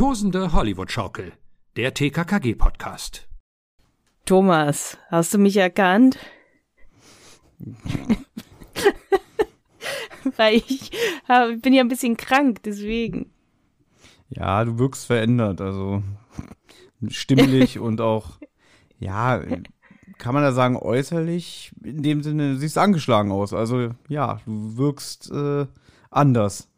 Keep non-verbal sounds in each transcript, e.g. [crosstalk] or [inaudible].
Tosende Hollywood-Schaukel, der TKKG-Podcast. Thomas, hast du mich erkannt? [laughs] Weil ich hab, bin ja ein bisschen krank, deswegen. Ja, du wirkst verändert, also stimmlich und auch, ja, kann man da sagen, äußerlich, in dem Sinne, siehst angeschlagen aus. Also ja, du wirkst äh, anders.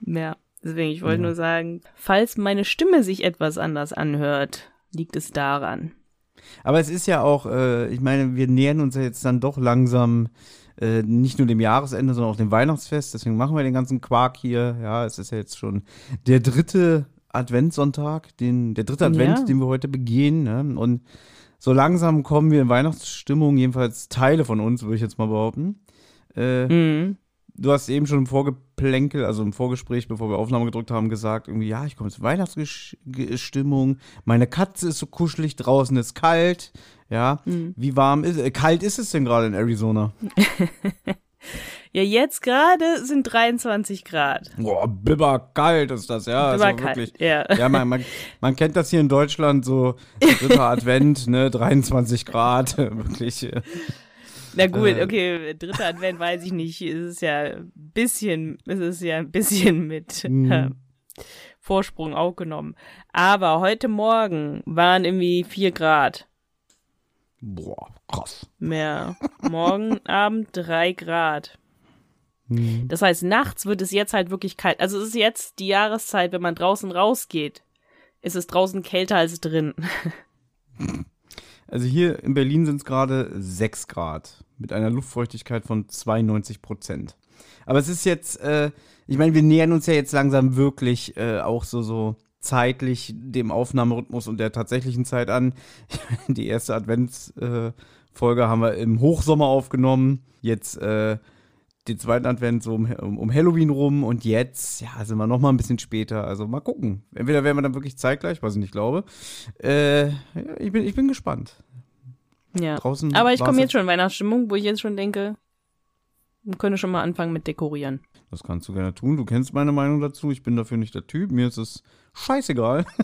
Ja, deswegen, ich wollte ja. nur sagen, falls meine Stimme sich etwas anders anhört, liegt es daran. Aber es ist ja auch, äh, ich meine, wir nähern uns ja jetzt dann doch langsam äh, nicht nur dem Jahresende, sondern auch dem Weihnachtsfest. Deswegen machen wir den ganzen Quark hier. Ja, es ist ja jetzt schon der dritte Adventssonntag, den, der dritte Advent, ja. den wir heute begehen. Ne? Und so langsam kommen wir in Weihnachtsstimmung, jedenfalls Teile von uns, würde ich jetzt mal behaupten. Äh, mhm du hast eben schon im Vorgeplänkel, also im Vorgespräch, bevor wir Aufnahme gedrückt haben, gesagt, irgendwie, ja, ich komme zur Weihnachtsstimmung, meine Katze ist so kuschelig, draußen ist kalt, ja. Mhm. Wie warm ist, äh, kalt ist es denn gerade in Arizona? [laughs] ja, jetzt gerade sind 23 Grad. Boah, bibber kalt ist das, ja. Bibber also ja. Ja, man, man, man, kennt das hier in Deutschland, so dritter [laughs] Advent, ne, 23 Grad, [laughs] wirklich. Na gut, äh. okay, dritter Advent weiß ich nicht. Es ist ja ein bisschen, es ist ja ein bisschen mit mhm. äh, Vorsprung auch genommen. Aber heute Morgen waren irgendwie vier Grad. Boah, krass. Mehr. Morgen [laughs] Abend drei Grad. Mhm. Das heißt, nachts wird es jetzt halt wirklich kalt. Also es ist jetzt die Jahreszeit, wenn man draußen rausgeht, ist es draußen kälter als drin. [laughs] Also hier in Berlin sind es gerade 6 Grad mit einer Luftfeuchtigkeit von 92 Prozent. Aber es ist jetzt, äh, ich meine, wir nähern uns ja jetzt langsam wirklich äh, auch so, so zeitlich dem Aufnahmerhythmus und der tatsächlichen Zeit an. Die erste Adventsfolge äh, haben wir im Hochsommer aufgenommen. Jetzt äh, den zweiten Advent so um, um, Halloween rum und jetzt, ja, sind wir noch mal ein bisschen später. Also mal gucken. Entweder werden wir dann wirklich zeitgleich, was ich nicht glaube. Äh, ja, ich, bin, ich bin gespannt. Ja. Draußen Aber ich komme jetzt schon in Weihnachtsstimmung, wo ich jetzt schon denke, man könnte schon mal anfangen mit dekorieren. Das kannst du gerne tun. Du kennst meine Meinung dazu. Ich bin dafür nicht der Typ. Mir ist es scheißegal. [laughs]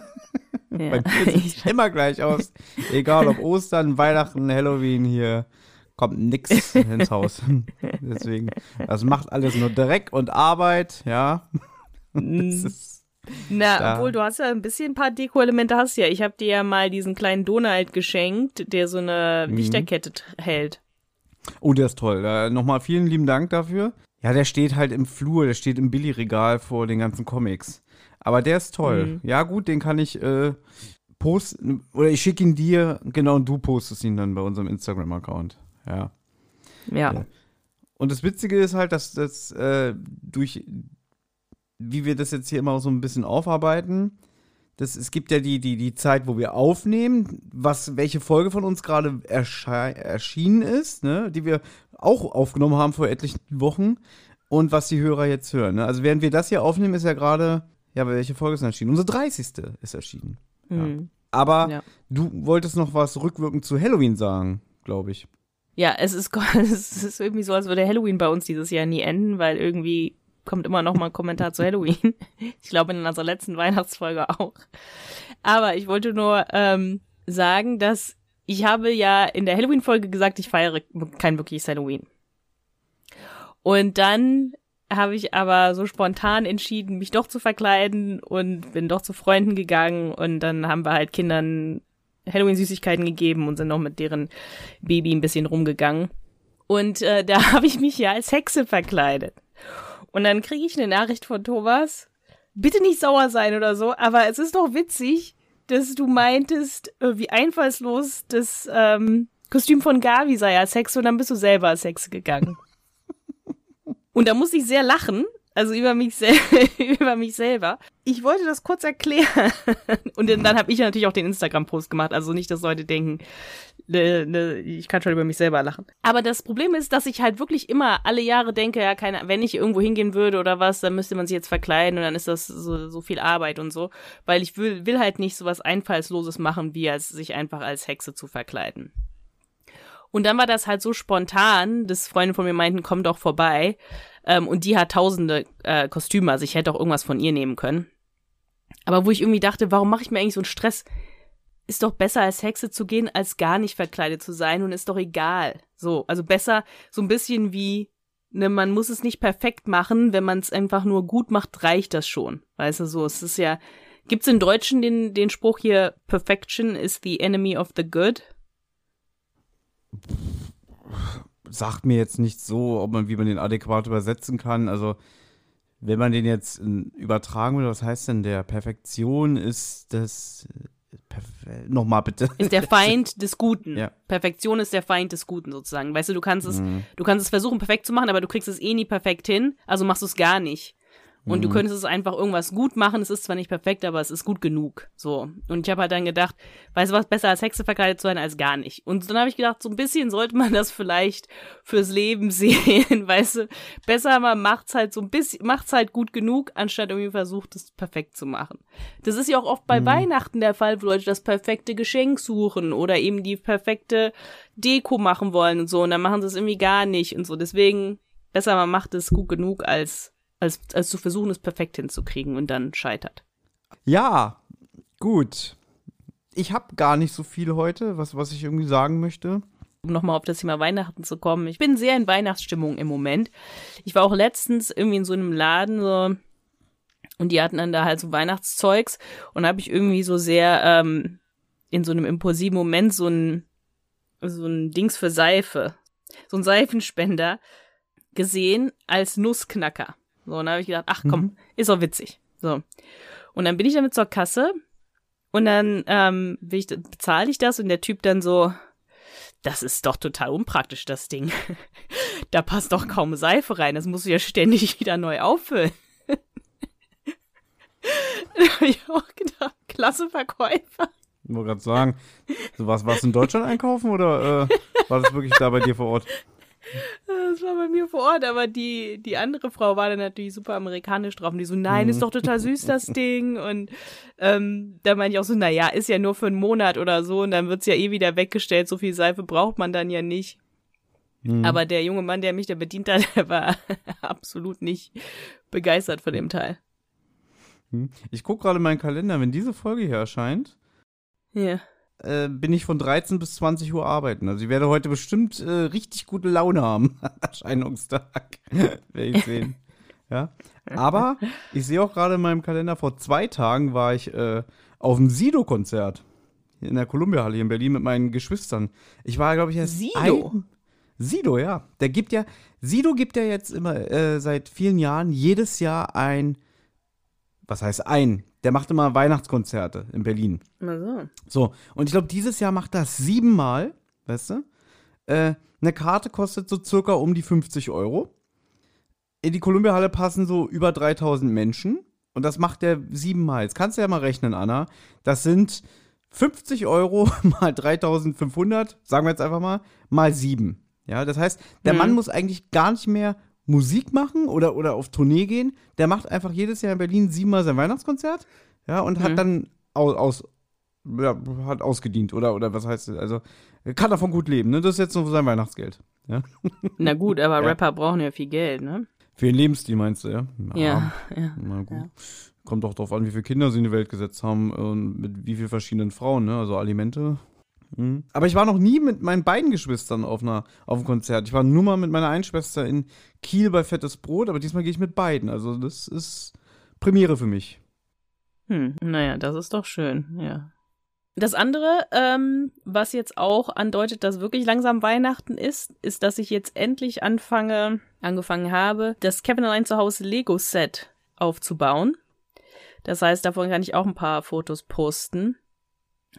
Ja. Bei mir sieht es [laughs] immer gleich aus. Egal ob Ostern, Weihnachten, Halloween hier kommt nix ins Haus. [laughs] Deswegen, das macht alles nur Dreck und Arbeit, ja. das ist na, da. obwohl du hast ja ein bisschen ein paar Deko-Elemente hast ja. Ich habe dir ja mal diesen kleinen Donald geschenkt, der so eine mhm. Lichterkette hält. Oh, der ist toll. Äh, Nochmal vielen lieben Dank dafür. Ja, der steht halt im Flur, der steht im Billy-Regal vor den ganzen Comics. Aber der ist toll. Mhm. Ja, gut, den kann ich äh, posten. Oder ich schicke ihn dir, genau, und du postest ihn dann bei unserem Instagram-Account. Ja. Ja. Und das Witzige ist halt, dass das äh, durch wie wir das jetzt hier immer so ein bisschen aufarbeiten. Das, es gibt ja die, die, die Zeit, wo wir aufnehmen, was, welche Folge von uns gerade erschienen ist, ne, die wir auch aufgenommen haben vor etlichen Wochen und was die Hörer jetzt hören. Ne? Also während wir das hier aufnehmen, ist ja gerade, ja, welche Folge ist erschienen? Unsere 30. ist erschienen. Mhm. Ja. Aber ja. du wolltest noch was rückwirkend zu Halloween sagen, glaube ich. Ja, es ist, [laughs] es ist irgendwie so, als würde Halloween bei uns dieses Jahr nie enden, weil irgendwie kommt immer noch mal ein Kommentar zu Halloween. Ich glaube in unserer letzten Weihnachtsfolge auch. Aber ich wollte nur ähm, sagen, dass ich habe ja in der Halloween-Folge gesagt, ich feiere kein wirkliches Halloween. Und dann habe ich aber so spontan entschieden, mich doch zu verkleiden und bin doch zu Freunden gegangen und dann haben wir halt Kindern Halloween-Süßigkeiten gegeben und sind noch mit deren Baby ein bisschen rumgegangen. Und äh, da [laughs] habe ich mich ja als Hexe verkleidet. Und dann kriege ich eine Nachricht von Thomas. Bitte nicht sauer sein oder so, aber es ist doch witzig, dass du meintest, äh, wie einfallslos das ähm, Kostüm von Gavi sei als Hexe und dann bist du selber als Hexe gegangen. [laughs] und da muss ich sehr lachen, also über mich, [laughs] über mich selber. Ich wollte das kurz erklären. [laughs] Und dann, dann habe ich natürlich auch den Instagram-Post gemacht. Also nicht, dass Leute denken, ne, ne, ich kann schon über mich selber lachen. Aber das Problem ist, dass ich halt wirklich immer alle Jahre denke, ja, keine, wenn ich irgendwo hingehen würde oder was, dann müsste man sich jetzt verkleiden und dann ist das so, so viel Arbeit und so. Weil ich will, will halt nicht so was Einfallsloses machen, wie als sich einfach als Hexe zu verkleiden. Und dann war das halt so spontan, dass Freunde von mir meinten, komm doch vorbei. Ähm, und die hat tausende äh, Kostüme, also ich hätte auch irgendwas von ihr nehmen können. Aber wo ich irgendwie dachte, warum mache ich mir eigentlich so einen Stress? Ist doch besser als Hexe zu gehen, als gar nicht verkleidet zu sein und ist doch egal. So, also besser so ein bisschen wie, ne, man muss es nicht perfekt machen, wenn man es einfach nur gut macht, reicht das schon. Weißt du, so, es ist ja, gibt's im Deutschen den, den Spruch hier, Perfection is the enemy of the good? Sagt mir jetzt nicht so, ob man, wie man den adäquat übersetzen kann. Also, wenn man den jetzt übertragen will, was heißt denn der? Perfektion ist das. Perf Nochmal bitte. Ist der Feind des Guten. Ja. Perfektion ist der Feind des Guten sozusagen. Weißt du, du kannst es, mhm. du kannst es versuchen perfekt zu machen, aber du kriegst es eh nie perfekt hin, also machst du es gar nicht. Und mhm. du könntest es einfach irgendwas gut machen. Es ist zwar nicht perfekt, aber es ist gut genug. So. Und ich habe halt dann gedacht, weißt du was, besser als Hexe verkleidet zu sein als gar nicht. Und dann habe ich gedacht, so ein bisschen sollte man das vielleicht fürs Leben [laughs] sehen, weißt du. Besser man macht's halt so ein bisschen, macht's halt gut genug, anstatt irgendwie versucht, es perfekt zu machen. Das ist ja auch oft bei mhm. Weihnachten der Fall, wo Leute das perfekte Geschenk suchen oder eben die perfekte Deko machen wollen und so. Und dann machen sie es irgendwie gar nicht und so. Deswegen besser man macht es gut genug als als, als zu versuchen, es perfekt hinzukriegen und dann scheitert. Ja, gut. Ich habe gar nicht so viel heute, was, was ich irgendwie sagen möchte. Um nochmal auf das Thema Weihnachten zu kommen. Ich bin sehr in Weihnachtsstimmung im Moment. Ich war auch letztens irgendwie in so einem Laden so, und die hatten dann da halt so Weihnachtszeugs und habe ich irgendwie so sehr ähm, in so einem impulsiven Moment so ein so ein Dings für Seife, so ein Seifenspender gesehen als Nussknacker. So, und dann habe ich gedacht, ach komm, mhm. ist doch witzig. So. Und dann bin ich damit zur Kasse und dann ähm, ich, bezahle ich das und der Typ dann so, das ist doch total unpraktisch, das Ding. [laughs] da passt doch kaum Seife rein, das musst du ja ständig [laughs] wieder neu auffüllen. [laughs] da habe ich auch gedacht, klasse Verkäufer. Ich wollte gerade sagen, so was, was in Deutschland einkaufen oder äh, war das wirklich da bei dir vor Ort? Das war bei mir vor Ort, aber die, die andere Frau war dann natürlich super amerikanisch drauf und die so, nein, ist mhm. doch total süß, das [laughs] Ding. Und ähm, da meinte ich auch so, naja, ist ja nur für einen Monat oder so und dann wird's ja eh wieder weggestellt, so viel Seife braucht man dann ja nicht. Mhm. Aber der junge Mann, der mich da bedient hat, [laughs] der war [laughs] absolut nicht begeistert von dem Teil. Mhm. Ich gucke gerade meinen Kalender, wenn diese Folge hier erscheint. Ja äh, bin ich von 13 bis 20 Uhr arbeiten. Also ich werde heute bestimmt äh, richtig gute Laune haben. [laughs] Erscheinungstag. [laughs] werde ich sehen. ja. Aber ich sehe auch gerade in meinem Kalender, vor zwei Tagen war ich äh, auf dem Sido-Konzert. In der Columbia-Halle in Berlin mit meinen Geschwistern. Ich war, glaube ich, erst. Sido? Ein Sido, ja. Der gibt ja. Sido gibt ja jetzt immer äh, seit vielen Jahren jedes Jahr ein. Was heißt ein? Der macht immer Weihnachtskonzerte in Berlin. Na so. So, und ich glaube, dieses Jahr macht er siebenmal, weißt du? Äh, eine Karte kostet so circa um die 50 Euro. In die Columbia-Halle passen so über 3000 Menschen. Und das macht er siebenmal. Jetzt kannst du ja mal rechnen, Anna. Das sind 50 Euro [laughs] mal 3500, sagen wir jetzt einfach mal, mal sieben. Ja, das heißt, der mhm. Mann muss eigentlich gar nicht mehr Musik machen oder, oder auf Tournee gehen. Der macht einfach jedes Jahr in Berlin siebenmal sein Weihnachtskonzert. Ja, und mhm. hat dann aus, aus ja, hat ausgedient oder, oder was heißt das? Also, kann davon gut leben, ne? Das ist jetzt nur sein Weihnachtsgeld. Ja? Na gut, aber [laughs] ja. Rapper brauchen ja viel Geld, ne? Für ihren Lebensstil meinst du, ja? Ja, ja. Na gut. Ja. Kommt auch darauf an, wie viele Kinder sie in die Welt gesetzt haben und mit wie vielen verschiedenen Frauen, ne? Also Alimente Mhm. Aber ich war noch nie mit meinen beiden Geschwistern auf, einer, auf einem Konzert. Ich war nur mal mit meiner einen Schwester in Kiel bei Fettes Brot, aber diesmal gehe ich mit beiden. Also das ist Premiere für mich. Hm, naja, das ist doch schön, ja. Das andere, ähm, was jetzt auch andeutet, dass wirklich langsam Weihnachten ist, ist, dass ich jetzt endlich anfange, angefangen habe, das Kevin allein zu Hause Lego Set aufzubauen. Das heißt, davon kann ich auch ein paar Fotos posten.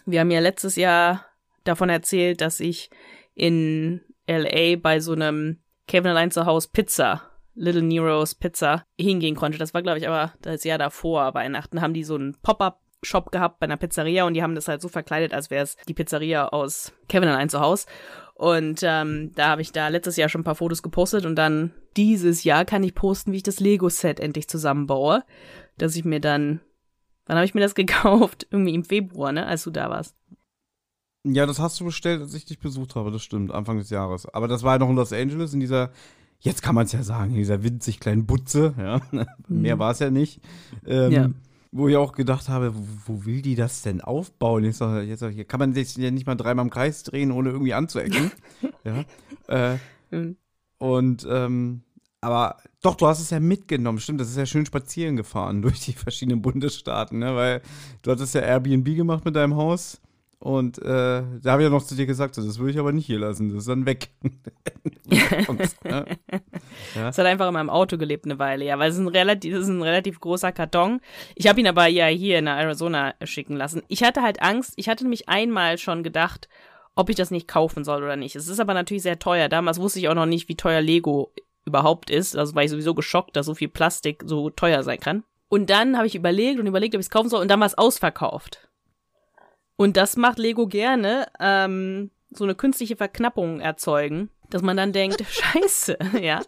Wir haben ja letztes Jahr davon erzählt, dass ich in LA bei so einem Kevin allein zu Hause Pizza, Little Nero's Pizza, hingehen konnte. Das war, glaube ich, aber das Jahr davor, Weihnachten, haben die so einen Pop-up Shop gehabt bei einer Pizzeria und die haben das halt so verkleidet, als wäre es die Pizzeria aus Kevin allein zu Hause. Und ähm, da habe ich da letztes Jahr schon ein paar Fotos gepostet und dann dieses Jahr kann ich posten, wie ich das Lego-Set endlich zusammenbaue. Dass ich mir dann, wann habe ich mir das [laughs] gekauft? Irgendwie im Februar, ne, als du da warst. Ja, das hast du bestellt, als ich dich besucht habe, das stimmt, Anfang des Jahres. Aber das war ja noch in Los Angeles, in dieser, jetzt kann man es ja sagen, in dieser winzig kleinen Butze, ja. [laughs] Mhm. Mehr war es ja nicht. Ähm, ja. wo ich auch gedacht habe, wo, wo will die das denn aufbauen? Jetzt, doch, jetzt hier kann man sich ja nicht mal dreimal im Kreis drehen, ohne irgendwie anzuecken. [laughs] ja. Äh, Hm. und ähm, aber doch, du hast es ja mitgenommen, stimmt. Das ist ja schön spazieren gefahren [laughs] durch die verschiedenen Bundesstaaten, ne? Weil du hattest ja Airbnb gemacht mit deinem Haus. Und äh, da habe ich ja noch zu dir gesagt, so, das würde ich aber nicht hier lassen, das ist dann weg. [laughs] ja. Es hat einfach in meinem Auto gelebt eine Weile, ja, weil es ist ein relativ, ist ein relativ großer Karton. Ich habe ihn aber ja hier in Arizona schicken lassen. Ich hatte halt Angst, ich hatte nämlich einmal schon gedacht, ob ich das nicht kaufen soll oder nicht. Es ist aber natürlich sehr teuer. Damals wusste ich auch noch nicht, wie teuer Lego überhaupt ist. Also war ich sowieso geschockt, dass so viel Plastik so teuer sein kann. Und dann habe ich überlegt und überlegt, ob ich es kaufen soll und dann war es ausverkauft. Und das macht Lego gerne, ähm, so eine künstliche Verknappung erzeugen, dass man dann denkt, [laughs] scheiße, ja.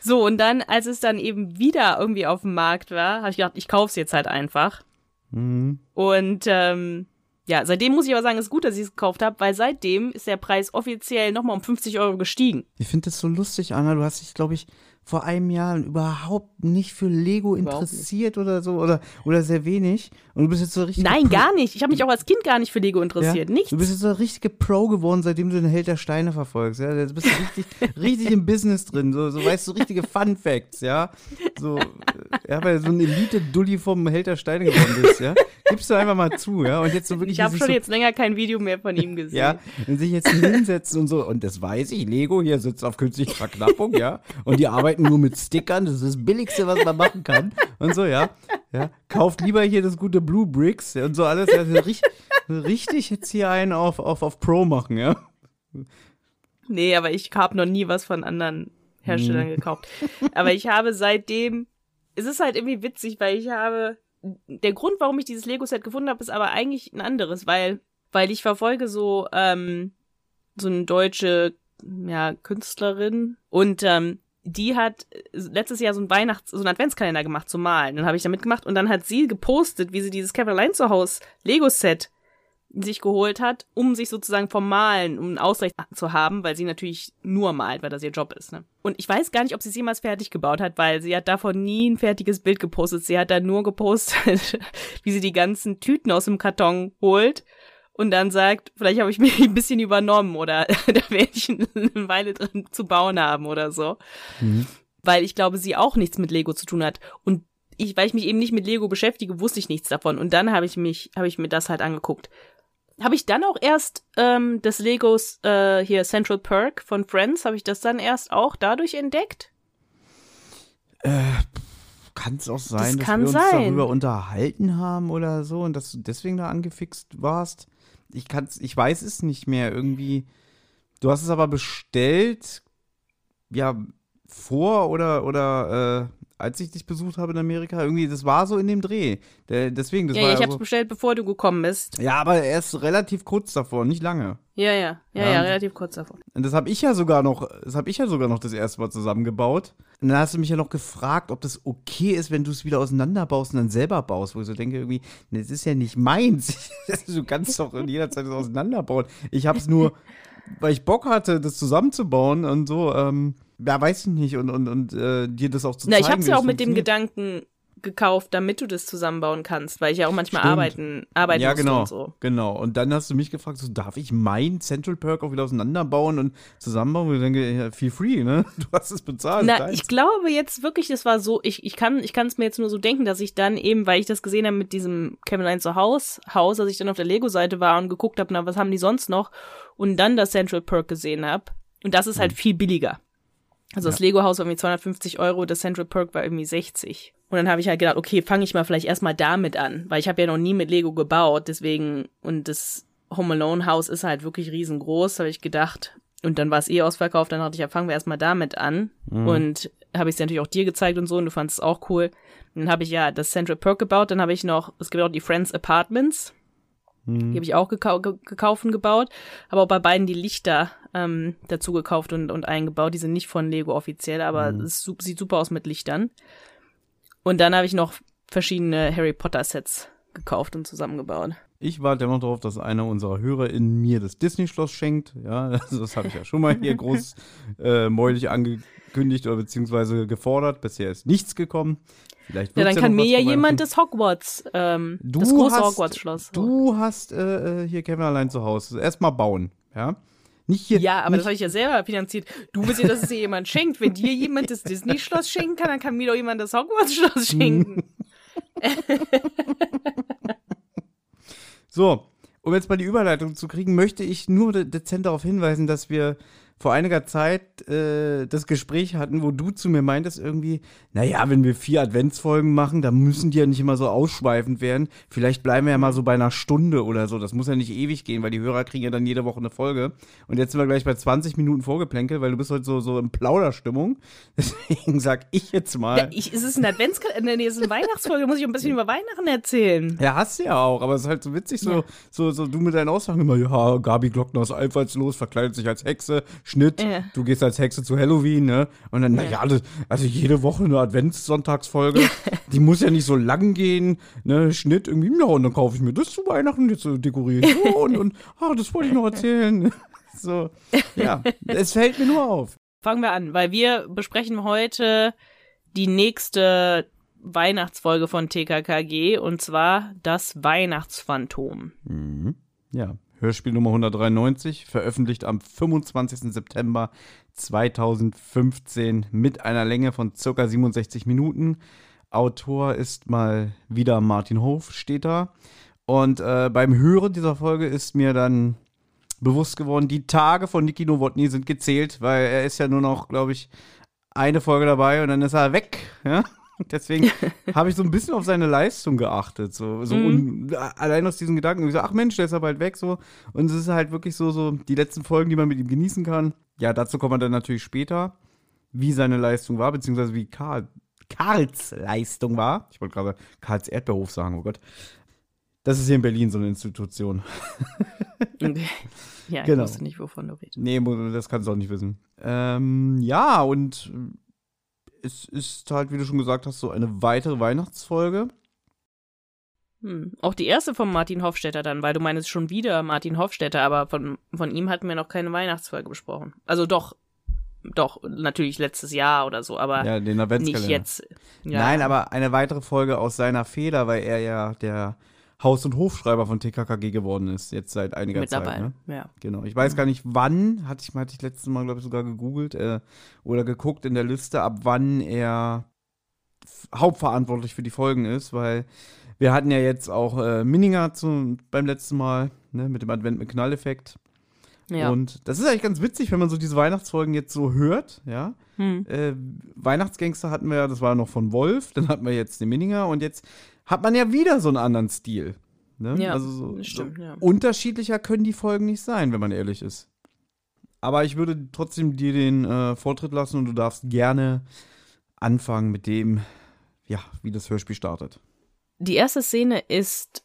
So, und dann, als es dann eben wieder irgendwie auf dem Markt war, habe ich gedacht, ich kauf's jetzt halt einfach. Mhm. Und ähm, ja, seitdem muss ich aber sagen, es ist gut, dass ich es gekauft habe, weil seitdem ist der Preis offiziell nochmal um 50 Euro gestiegen. Ich finde das so lustig, Anna. Du hast dich, glaube ich, vor einem Jahr überhaupt nicht für Lego Überhaupt interessiert oder so oder, oder sehr wenig. Und du bist jetzt so richtig. Nein, Pro- gar nicht. Ich habe mich auch als Kind gar nicht für Lego interessiert. Ja, Nichts. Du bist jetzt so ein richtige Pro geworden, seitdem du den Held der Steine verfolgst. Ja, du bist so richtig, [laughs] richtig im Business drin. So, so weißt du, richtige Fun Facts, ja. So, ja, weil du so ein Elite-Dulli vom Held der Steine geworden bist, ja. Gibst du einfach mal zu, ja. Und jetzt so wirklich. Ich habe schon so, jetzt länger kein Video mehr von ihm gesehen. Ja, und sich jetzt hinsetzen und so. Und das weiß ich, Lego hier sitzt auf künstliche Verknappung, ja. Und die [laughs] arbeiten nur mit Stickern. Das ist das Billigste, was man machen kann. Und so, ja. Ja, kauft lieber hier das gute Blue Bricks und so alles. Ja, so richtig, richtig jetzt hier einen auf, auf, auf Pro machen, ja. Nee, aber ich habe noch nie was von anderen Herstellern Mhm. gekauft. Aber ich habe seitdem, es ist halt irgendwie witzig, weil ich habe, der Grund, warum ich dieses Lego-Set gefunden habe, ist aber eigentlich ein anderes, weil, weil ich verfolge so, ähm, so eine deutsche, ja, Künstlerin und, ähm, die hat letztes Jahr so einen Weihnachts-, so einen Adventskalender gemacht zum Malen. Dann habe ich da mitgemacht und dann hat sie gepostet, wie sie dieses Kevin zu Haus Lego-Set sich geholt hat, um sich sozusagen vom Malen, um einen Ausgleich zu haben, weil sie natürlich nur malt, weil das ihr Job ist. Ne? Und ich weiß gar nicht, ob sie es jemals fertig gebaut hat, weil sie hat davon nie ein fertiges Bild gepostet. Sie hat da nur gepostet, [laughs] wie sie die ganzen Tüten aus dem Karton holt und dann sagt, vielleicht habe ich mich [laughs] ein bisschen übernommen oder [laughs] da werde ich eine Weile drin zu bauen haben oder so. Weil ich glaube, sie auch nichts mit Lego zu tun hat. Und ich, weil ich mich eben nicht mit Lego beschäftige, wusste ich nichts davon. Und dann habe ich mich, habe ich mir das halt angeguckt habe ich dann auch erst ähm, das Legos äh, hier Central Perk von Friends, habe ich das dann erst auch dadurch entdeckt? Kann es auch sein, dass kann wir uns sein. darüber unterhalten haben oder so und dass du deswegen da angefixt warst? Ich kann's, ich weiß es nicht mehr. Irgendwie. Du hast es aber bestellt, ja, vor oder oder äh, als ich dich besucht habe in Amerika. Irgendwie, das war so in dem Dreh. Der, deswegen, das ja, war ja, ich ja habe es so, bestellt, bevor du gekommen bist. Ja, aber erst relativ kurz davor, nicht lange. Ja, ja, ja, Ja. ja, relativ kurz davor. Und das habe ich ja sogar noch, das habe ich ja sogar noch das erste Mal zusammengebaut. Und dann hast du mich ja noch gefragt, ob das okay ist, wenn du es wieder auseinanderbaust und dann selber baust, wo ich so denke irgendwie, nee, das ist ja nicht meins. [laughs] du kannst doch in jeder Zeit das auseinanderbauen. Ich habe es nur, weil ich Bock hatte, das zusammenzubauen und so, ähm, ja, weiß ich nicht und und und äh, dir das auch zu Na, zeigen. ich habe es wie ja auch mit dem. Gedanken gekauft, damit du das zusammenbauen kannst, weil ich ja auch manchmal Stimmt. arbeiten, arbeiten Ja, musste genau, und so. genau. Und dann hast du mich gefragt, so, darf ich mein Central Perk auch wieder auseinanderbauen und zusammenbauen? Und ich denke, ja, feel free, ne? [laughs] Du hast es bezahlt. Na, deins. ich glaube jetzt wirklich, das war so, ich, ich kann ich kann es mir jetzt nur so denken, dass ich dann eben, weil ich das gesehen habe mit diesem Kevin Allein zu Haus, Haus, dass ich dann auf der Lego-Seite war und geguckt habe, na, was haben die sonst noch? Und dann das Central Perk gesehen habe. Und das ist halt viel billiger. Also das Lego-Haus war irgendwie 250 Euro, das Central Perk war irgendwie 60. Und dann habe ich halt gedacht, okay, fange ich mal vielleicht erstmal damit an, weil ich habe ja noch nie mit Lego gebaut, deswegen, und das Home Alone Haus ist halt wirklich riesengroß, habe ich gedacht. Und dann war es eh ausverkauft, dann dachte ich, ja, fangen wir erstmal damit an. Und habe ich es natürlich auch dir gezeigt und so, und du fandest es auch cool. Und dann habe ich ja das Central Perk gebaut, dann habe ich noch, es gibt auch die Friends Apartments. Die habe ich auch gekau ge gekauft und gebaut, aber auch bei beiden die Lichter ähm, dazu gekauft und, und eingebaut. Die sind nicht von Lego offiziell, aber es su- sieht super aus mit Lichtern. Und dann habe ich noch verschiedene Harry Potter Sets gekauft und zusammengebaut. Ich warte immer darauf, dass einer unserer Hörer in mir das Disney-Schloss schenkt. Ja, [laughs] also das habe ich ja schon mal hier [laughs] groß äh, mäulig angekündigt oder beziehungsweise gefordert. Bisher ist nichts gekommen. Vielleicht Ja, dann kann noch mir ja jemand das Hogwarts, ähm, Du das große hast- Hogwarts-Schloss. Du hast äh, äh, hier Kevin allein zu Hause. Erstmal bauen, ja? Nicht hier. Ja, aber nicht, das habe ich ja selber finanziert. Du willst ja, dass es dir jemand schenkt. Wenn dir jemand das Disney-Schloss schenken kann, dann kann mir doch jemand das Hogwarts-Schloss schenken. [laughs] So, um jetzt mal die Überleitung zu kriegen, möchte ich nur de dezent darauf hinweisen, dass wir vor einiger Zeit äh, das Gespräch hatten, wo du zu mir meintest irgendwie, naja, wenn wir vier Adventsfolgen machen, dann müssen die ja nicht immer so ausschweifend werden. Vielleicht bleiben wir ja mal so bei einer Stunde oder so. Das muss ja nicht ewig gehen, weil die Hörer kriegen ja dann jede Woche eine Folge. Und jetzt sind wir gleich bei 20 Minuten Vorgeplänkel, weil du bist heute so, so in Plauderstimmung. [laughs] Deswegen sag ich jetzt mal. Ja, ich, ist es ein Adventskalender? Nee, es ist eine Weihnachtsfolge. Muss ich ein bisschen über Weihnachten erzählen. Ja, hast du ja auch, aber es ist halt so witzig, so, Ja. so, so du mit deinen Aussagen immer, ja, Gabi Glockner ist einfallslos, verkleidet sich als Hexe, Schnitt, Ja. du gehst als Hexe zu Halloween, ne? Und dann, naja, das- also jede Woche eine Adventssonntagsfolge, die muss ja nicht so lang gehen, ne? Schnitt irgendwie, ja, und dann kaufe ich mir das zu Weihnachten, jetzt so dekoriere ich so und, und, ah, das wollte ich noch erzählen. [laughs] So, ja, es fällt mir nur auf. Fangen wir an, weil wir besprechen heute die nächste Weihnachtsfolge von TKKG und zwar das Weihnachtsphantom. Mhm. Ja, Hörspiel Nummer 193, veröffentlicht am 25. September 2015 mit einer Länge von circa 67 Minuten. Autor ist mal wieder Martin Hof, steht da. Und äh, beim Hören dieser Folge ist mir dann bewusst geworden, die Tage von Niki Nowotny sind gezählt, weil er ist ja nur noch, glaube ich, eine Folge dabei und dann ist er weg. Ja? Deswegen [laughs] habe ich so ein bisschen auf seine Leistung geachtet. So, so un, allein aus diesen Gedanken. So, ach Mensch, der ist ja bald weg. So. Und es ist halt wirklich so, so die letzten Folgen, die man mit ihm genießen kann. Ja, dazu kommen wir dann natürlich später, wie seine Leistung war, beziehungsweise wie Karl, Karls Leistung war. Ich wollte gerade Karls Erdbeerhof sagen, oh Gott. Das ist hier in Berlin so eine Institution. [laughs] ja, ich Genau. wusste nicht, wovon du redest. Nee, das kannst du auch nicht wissen. Ähm, ja, und es ist halt, wie du schon gesagt hast, so eine weitere Weihnachtsfolge. Hm. Auch die erste von Martin Hofstetter dann, weil du meinst schon wieder Martin Hofstetter, aber von, von ihm hatten wir noch keine Weihnachtsfolge besprochen. Also doch, doch, natürlich letztes Jahr oder so, aber Ja, den nicht jetzt. Ja. Nein, aber eine weitere Folge aus seiner Feder, weil er ja der Haus- und Hofschreiber von TKKG geworden ist, jetzt seit einiger Zeit. mittlerweile. Ne? Ja. Genau. Ich weiß gar nicht, wann, hatte ich, hatte ich letztes Mal, glaube ich, sogar gegoogelt äh, oder geguckt in der Liste, ab wann er hauptverantwortlich für die Folgen ist, weil wir hatten ja jetzt auch äh, Mininger zu, beim letzten Mal, ne, mit dem Advent mit Knalleffekt. Ja. Und das ist eigentlich ganz witzig, wenn man so diese Weihnachtsfolgen jetzt so hört, ja. hm. Äh, Weihnachtsgangster hatten wir ja, das war noch von Wolf, dann hatten wir jetzt den Mininger und jetzt hat man ja wieder so einen anderen Stil. Ne? Ja, also so, stimmt, so ja. unterschiedlicher können die Folgen nicht sein, wenn man ehrlich ist. Aber ich würde trotzdem dir den äh, Vortritt lassen und du darfst gerne anfangen mit dem, ja, wie das Hörspiel startet. Die erste Szene ist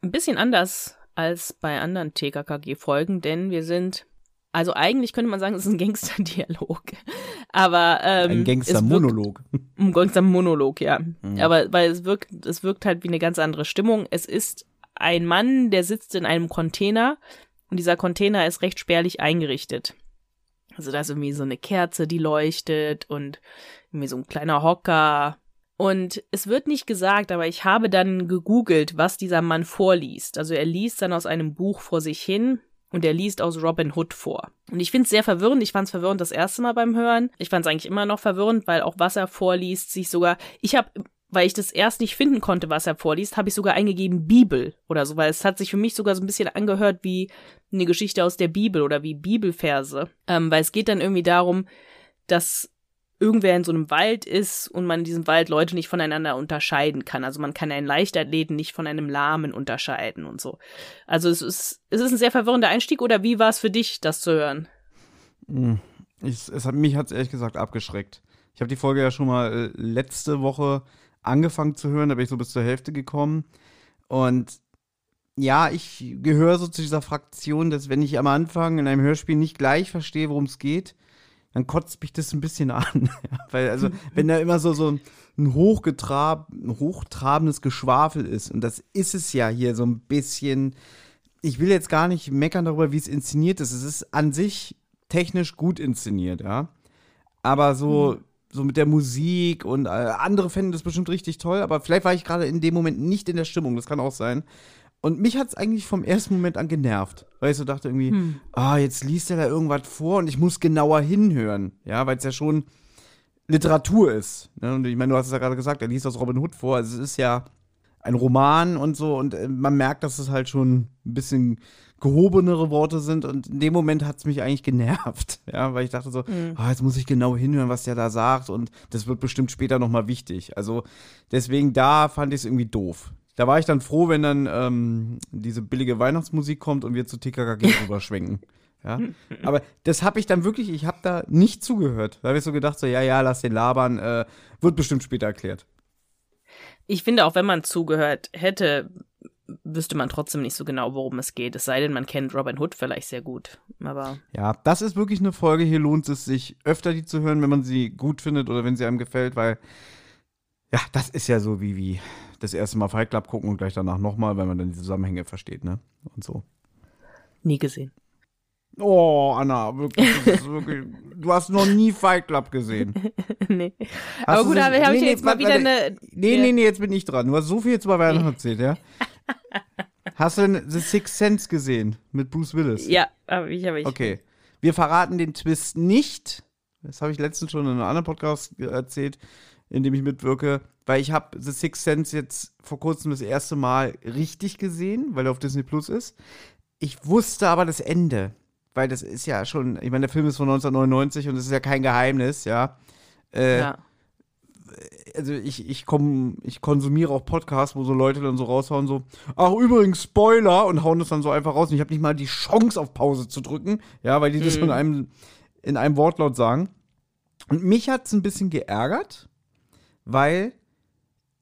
ein bisschen anders als bei anderen TKKG-Folgen, denn wir sind, also eigentlich könnte man sagen, es ist ein Gangster-Dialog. [laughs] Aber ähm, Ein Gangster-Monolog. Ein Gangster-Monolog, ja. Mhm. Aber weil es wirkt, es wirkt halt wie eine ganz andere Stimmung. Es ist ein Mann, der sitzt in einem Container und dieser Container ist recht spärlich eingerichtet. Also da ist irgendwie so eine Kerze, die leuchtet und irgendwie so ein kleiner Hocker. Und es wird nicht gesagt, aber ich habe dann gegoogelt, was dieser Mann vorliest. Also er liest dann aus einem Buch vor sich hin und er liest aus Robin Hood vor. Und ich finde es sehr verwirrend. Ich fand es verwirrend das erste Mal beim Hören. Ich fand es eigentlich immer noch verwirrend, weil auch was er vorliest, sich sogar. Ich habe, weil ich das erst nicht finden konnte, was er vorliest, habe ich sogar eingegeben Bibel oder so, weil es hat sich für mich sogar so ein bisschen angehört wie eine Geschichte aus der Bibel oder wie Bibelverse. Ähm, weil es geht dann irgendwie darum, dass irgendwer in so einem Wald ist und man in diesem Wald Leute nicht voneinander unterscheiden kann. Also man kann einen Leichtathleten nicht von einem Lahmen unterscheiden und so. Also es ist, es ist ein sehr verwirrender Einstieg oder wie war es für dich, das zu hören? Mm. Ich, es hat, mich hat es ehrlich gesagt abgeschreckt. Ich habe die Folge ja schon mal äh, letzte Woche angefangen zu hören, da bin ich so bis zur Hälfte gekommen. Und ja, ich gehöre so zu dieser Fraktion, dass wenn ich am Anfang in einem Hörspiel nicht gleich verstehe, worum es geht, dann kotzt mich das ein bisschen an. [laughs] Weil, also, [laughs] wenn da immer so, so ein, hochgetrab, hochtrabendes Geschwafel ist, und das ist es ja hier so ein bisschen. Ich will jetzt gar nicht meckern darüber, wie es inszeniert ist. Es ist an sich technisch gut inszeniert, ja. Aber so, mhm. so mit der Musik und äh, andere fänden das bestimmt richtig toll, aber vielleicht war ich gerade in dem Moment nicht in der Stimmung, das kann auch sein. Und mich hat es eigentlich vom ersten Moment an genervt, weil ich so dachte irgendwie, hm. ah, jetzt liest er da irgendwas vor und ich muss genauer hinhören, ja, weil es ja schon Literatur ist. Ne? Und ich meine, du hast es ja gerade gesagt, er liest aus Robin Hood vor, also es ist ja ein Roman und so und äh, man merkt, dass es halt schon ein bisschen gehobenere Worte sind und in dem Moment hat es mich eigentlich genervt, [laughs] ja, weil ich dachte so, mhm. oh, jetzt muss ich genau hinhören, was der da sagt und das wird bestimmt später nochmal wichtig. Also deswegen da fand ich es irgendwie doof. Da war ich dann froh, wenn dann ähm, diese billige Weihnachtsmusik kommt und wir zu TKKG [laughs] rüberschwenken. Ja? Aber das habe ich dann wirklich, ich habe da nicht zugehört. Da habe ich so gedacht, so, ja, ja, lass den labern, äh, wird bestimmt später erklärt. Ich finde, auch wenn man zugehört hätte, wüsste man trotzdem nicht so genau, worum es geht. Es sei denn, man kennt Robin Hood vielleicht sehr gut. Aber. Ja, das ist wirklich eine Folge. Hier lohnt es sich, öfter die zu hören, wenn man sie gut findet oder wenn sie einem gefällt, weil ja, das ist ja so wie, wie das erste Mal Fight Club gucken und gleich danach nochmal, weil man dann die Zusammenhänge versteht, ne? Und so. Nie gesehen. Oh, Anna, wirklich, wirklich, [laughs] du hast noch nie Fight Club gesehen. [laughs] nee. Hast Aber gut, aber habe nee, ich nee, jetzt mal wieder eine. Nee, nee, nee, jetzt bin ich dran. Du hast so viel jetzt bei Weihnachten erzählt, ja? [laughs] Hast du denn The Sixth Sense gesehen mit Bruce Willis? Ja, aber ich habe ich. Okay. Wir verraten den Twist nicht. Das habe ich letztens schon in einem anderen Podcast erzählt, in dem ich mitwirke weil ich habe The Sixth Sense jetzt vor kurzem das erste Mal richtig gesehen, weil er auf Disney Plus ist. Ich wusste aber das Ende, weil das ist ja schon, ich meine, der Film ist von 1999 und es ist ja kein Geheimnis, ja. Äh, ja. Also ich, ich, komm, ich konsumiere auch Podcasts, wo so Leute dann so raushauen, so, ach übrigens, Spoiler, und hauen das dann so einfach raus. Und ich habe nicht mal die Chance auf Pause zu drücken, ja, weil die mhm. das in einem, in einem Wortlaut sagen. Und mich hat es ein bisschen geärgert, weil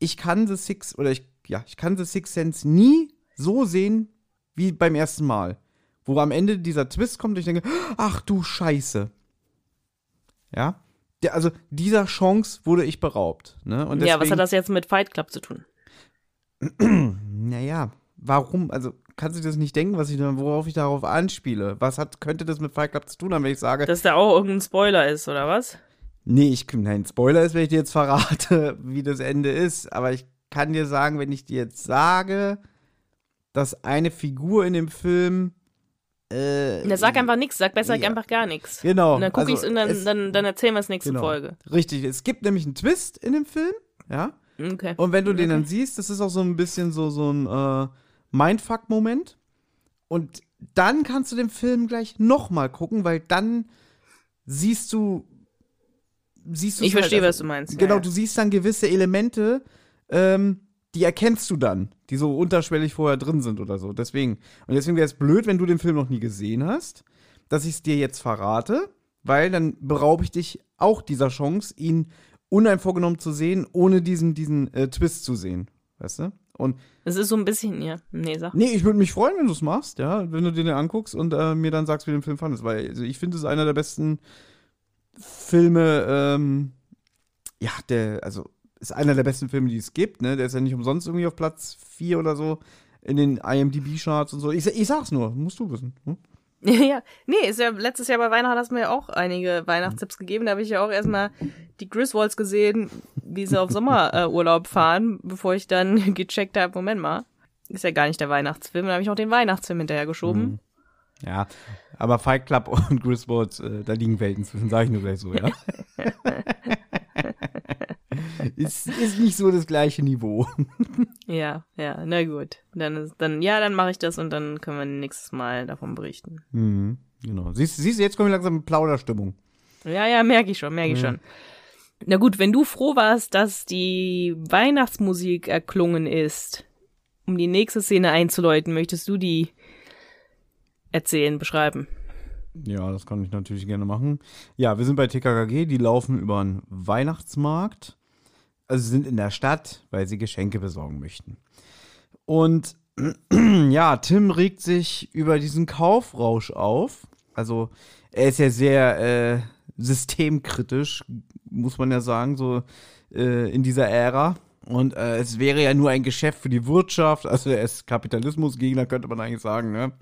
ich kann The Six oder ich, ja, ich kann The Six Sense nie so sehen wie beim ersten Mal. Wo am Ende dieser Twist kommt und ich denke, ach du Scheiße. Ja? Der, also dieser Chance wurde ich beraubt. Ne? Und deswegen, ja, was hat das jetzt mit Fight Club zu tun? [clears throat] naja, warum? Also kannst du dir das nicht denken, was ich, worauf ich darauf anspiele? Was hat, könnte das mit Fight Club zu tun haben, wenn ich sage. Dass da auch irgendein Spoiler ist, oder was? Nee, ich, nein, Spoiler ist, wenn ich dir jetzt verrate, [laughs] wie das Ende ist. Aber ich kann dir sagen, wenn ich dir jetzt sage, dass eine Figur in dem Film. Äh, Na, sag einfach nichts, sag besser ja. einfach gar nichts. Genau. Und dann guck also, ich's und dann, dann, dann erzählen wir es nächste genau. Folge. Richtig, es gibt nämlich einen Twist in dem Film, ja. Okay. Und wenn du den dann siehst, das ist auch so ein bisschen so, so ein äh, Mindfuck-Moment. Und dann kannst du den Film gleich nochmal gucken, weil dann siehst du siehst du Ich halt verstehe, also, was du meinst. Genau, ja, du siehst dann gewisse Elemente, ähm, die erkennst du dann, die so unterschwellig vorher drin sind oder so. Deswegen. Und deswegen wäre es blöd, wenn du den Film noch nie gesehen hast, dass ich es dir jetzt verrate, weil dann beraube ich dich auch dieser Chance, ihn uneinvorgenommen zu sehen, ohne diesen, diesen äh, Twist zu sehen. Weißt du? Und es ist so ein bisschen, ja, nee, sag. Nee, ich würde mich freuen, wenn du es machst, ja, wenn du dir den anguckst und äh, mir dann sagst, wie du den Film fandest, weil also ich finde es einer der besten Filme, ähm, ja, der, also ist einer der besten Filme, die es gibt, ne? Der ist ja nicht umsonst irgendwie auf Platz 4 oder so in den IMDb-Charts und so. Ich, ich sag's nur, musst du wissen. Hm? [laughs] Ja, nee, ist ja letztes Jahr bei Weihnachten hast du mir ja auch einige Weihnachtstipps gegeben. Da habe ich ja auch erstmal die Griswolds gesehen, wie sie auf Sommerurlaub fahren, bevor ich dann [laughs] gecheckt habe, Moment mal, ist ja gar nicht der Weihnachtsfilm. Dann habe ich noch den Weihnachtsfilm hinterhergeschoben. Mhm. Ja, aber Fight Club [laughs] und Griswold, äh, da liegen Welten zwischen, sage ich nur gleich so, ja. [laughs] ist, ist nicht so das gleiche Niveau. [laughs] ja, ja, na gut. Dann, ist, dann ja, dann mache ich das und dann können wir nächstes Mal davon berichten. Mhm, genau. Siehst, siehst du, jetzt kommen wir langsam in Plauderstimmung. Ja, ja, merke ich schon, merke ich mhm. schon. Na gut, wenn du froh warst, dass die Weihnachtsmusik erklungen ist, um die nächste Szene einzuläuten, möchtest du die erzählen, beschreiben. Ja, das kann ich natürlich gerne machen. Ja, wir sind bei TKKG, die laufen über einen Weihnachtsmarkt. Also sind in der Stadt, weil sie Geschenke besorgen möchten. Und [clears throat] ja, Tim regt sich über diesen Kaufrausch auf. Also er ist ja sehr, äh, systemkritisch, muss man ja sagen, so äh, in dieser Ära. Und äh, es wäre ja nur ein Geschäft für die Wirtschaft, also er ist Kapitalismusgegner, könnte man eigentlich sagen, ne?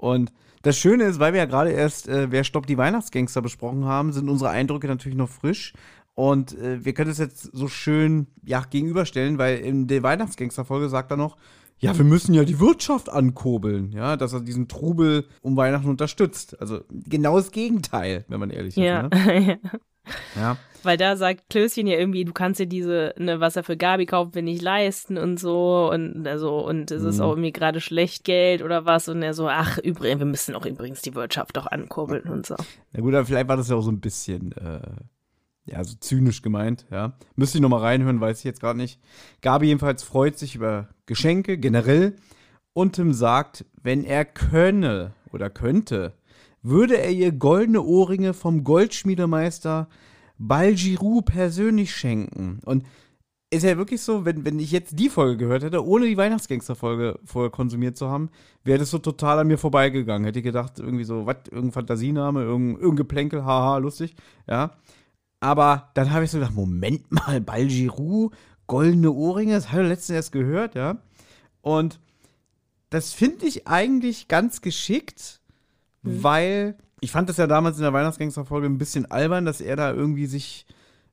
Und das Schöne ist, weil wir ja gerade erst äh, Wer stoppt die Weihnachtsgangster besprochen haben, sind unsere Eindrücke natürlich noch frisch. Und äh, wir können es jetzt so schön ja, gegenüberstellen, weil in der Weihnachtsgangster-Folge sagt er noch, ja, wir müssen ja die Wirtschaft ankurbeln, ja, dass er diesen Trubel um Weihnachten unterstützt. Also genau das Gegenteil, wenn man ehrlich ja. ist. Ne? [laughs] ja. [laughs] Weil da sagt Klößchen ja irgendwie, du kannst dir diese, ne, was er für Gabi kauft, wenn nicht leisten und so und also und es ist mhm. auch irgendwie gerade schlecht Geld oder was und er so, ach übrigens, wir müssen auch übrigens die Wirtschaft doch ankurbeln und so. Na gut, aber vielleicht war das ja auch so ein bisschen äh, ja, so zynisch gemeint, ja. Müsste ich nochmal reinhören, weiß ich jetzt gerade nicht. Gabi jedenfalls freut sich über Geschenke generell und Tim sagt, wenn er könne oder könnte, würde er ihr goldene Ohrringe vom Goldschmiedemeister Balgiroux persönlich schenken. Und ist ja wirklich so, wenn, wenn ich jetzt die Folge gehört hätte, ohne die Weihnachtsgangster-Folge vorher konsumiert zu haben, wäre das so total an mir vorbeigegangen. Hätte ich gedacht, irgendwie so, was, irgendein Fantasiename, irgendein, irgendein Geplänkel, haha, lustig, ja. Aber dann habe ich so gedacht, Moment mal, Balgiroux, goldene Ohrringe, das habe ich letztens erst gehört, ja. Und das finde ich eigentlich ganz geschickt, mhm. weil ich fand das ja damals in der Weihnachtsgangster-Folge ein bisschen albern, dass er da irgendwie sich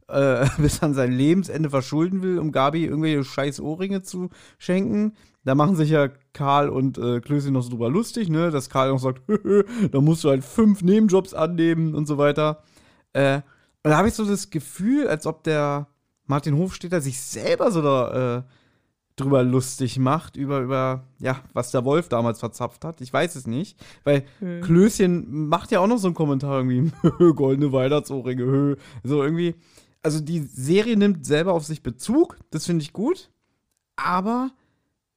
äh, [laughs] bis an sein Lebensende verschulden will, um Gabi irgendwelche scheiß Ohrringe zu schenken. Da machen sich ja Karl und äh, Klößchen noch so drüber lustig, ne? Dass Karl noch sagt, [laughs] da musst du halt fünf Nebenjobs annehmen und so weiter. Äh, und da habe ich so das Gefühl, als ob der Martin Hofstetter sich selber so da, äh, drüber lustig macht, über, über, ja, was der Wolf damals verzapft hat. Ich weiß es nicht. Weil hm. Klößchen macht ja auch noch so einen Kommentar irgendwie, [laughs] goldene Weihnachtsohrringe, so irgendwie. Also die Serie nimmt selber auf sich Bezug, das finde ich gut. Aber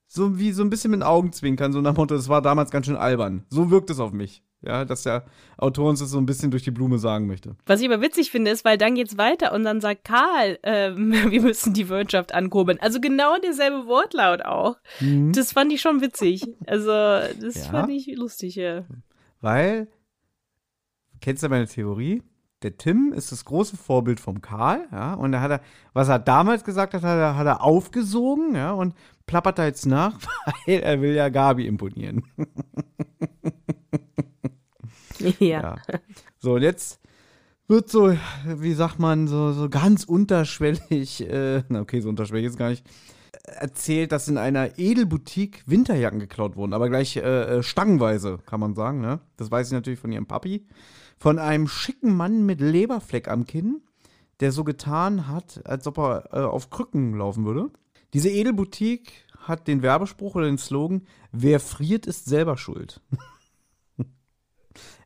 so wie so ein bisschen mit den Augenzwinkern, so nach Motto, das war damals ganz schön albern. So wirkt es auf mich. Ja, dass der Autor uns das so ein bisschen durch die Blume sagen möchte. Was ich aber witzig finde, ist, weil dann geht's weiter und dann sagt Karl, ähm, [laughs] wir müssen die Wirtschaft ankurbeln. Also genau derselbe Wortlaut auch. Mhm. Das fand ich schon witzig. Also, das ja. fand ich lustig, ja. Weil, kennst du meine Theorie? Der Tim ist das große Vorbild vom Karl, ja, und da hat er, was er damals gesagt hat, hat er, hat er aufgesogen, ja, und plappert da jetzt nach, [laughs] weil er will ja Gabi imponieren. [laughs] [laughs] Ja. ja. So, und jetzt wird so, wie sagt man, so, so ganz unterschwellig, äh, na okay, so unterschwellig ist gar nicht, erzählt, dass in einer Edelboutique Winterjacken geklaut wurden, aber gleich äh, äh, stangenweise, kann man sagen, ne? Das weiß ich natürlich von ihrem Papi. Von einem schicken Mann mit Leberfleck am Kinn, der so getan hat, als ob er äh, auf Krücken laufen würde. Diese Edelboutique hat den Werbespruch oder den Slogan: Wer friert, ist selber schuld. [laughs]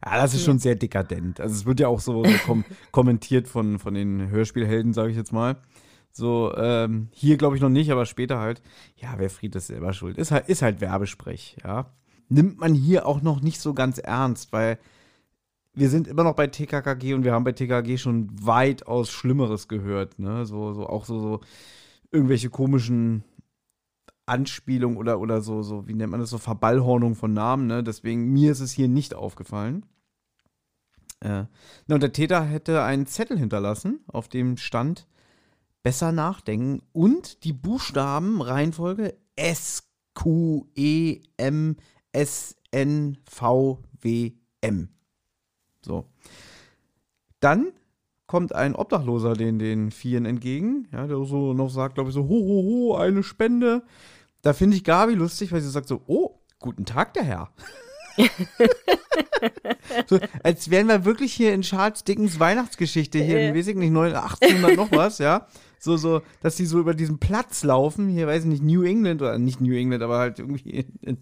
Ja, das ist schon sehr dekadent. Also es wird ja auch so, so kom [laughs] kommentiert von, von den Hörspielhelden, sage ich jetzt mal. So, ähm, hier glaube ich noch nicht, aber später halt. Ja, wer friert, ist selber schuld. Ist halt, ist halt Werbesprech, ja. Nimmt man hier auch noch nicht so ganz ernst, weil wir sind immer noch bei TKKG und wir haben bei TKKG schon weitaus Schlimmeres gehört, ne? So, so auch so, so irgendwelche komischen Anspielungen oder, oder so, so, wie nennt man das, so Verballhornung von Namen, ne? Deswegen, mir ist es hier nicht aufgefallen. Äh, na, und der Täter hätte einen Zettel hinterlassen, auf dem stand besser nachdenken und die Buchstaben Reihenfolge S Q E M S N V W M. So. Dann kommt ein Obdachloser den, den Vieren entgegen, ja, der so noch sagt, glaube ich, so, ho, ho, ho, eine Spende. Da finde ich Gabi lustig, weil sie sagt so, oh, guten Tag, der Herr. [laughs] so, als wären wir wirklich hier in Charles Dickens Weihnachtsgeschichte hier in, weiß ich nicht, 1800 noch was, ja. So, so, dass die so über diesen Platz laufen, hier, weiß ich nicht, New England oder nicht New England, aber halt irgendwie in, in,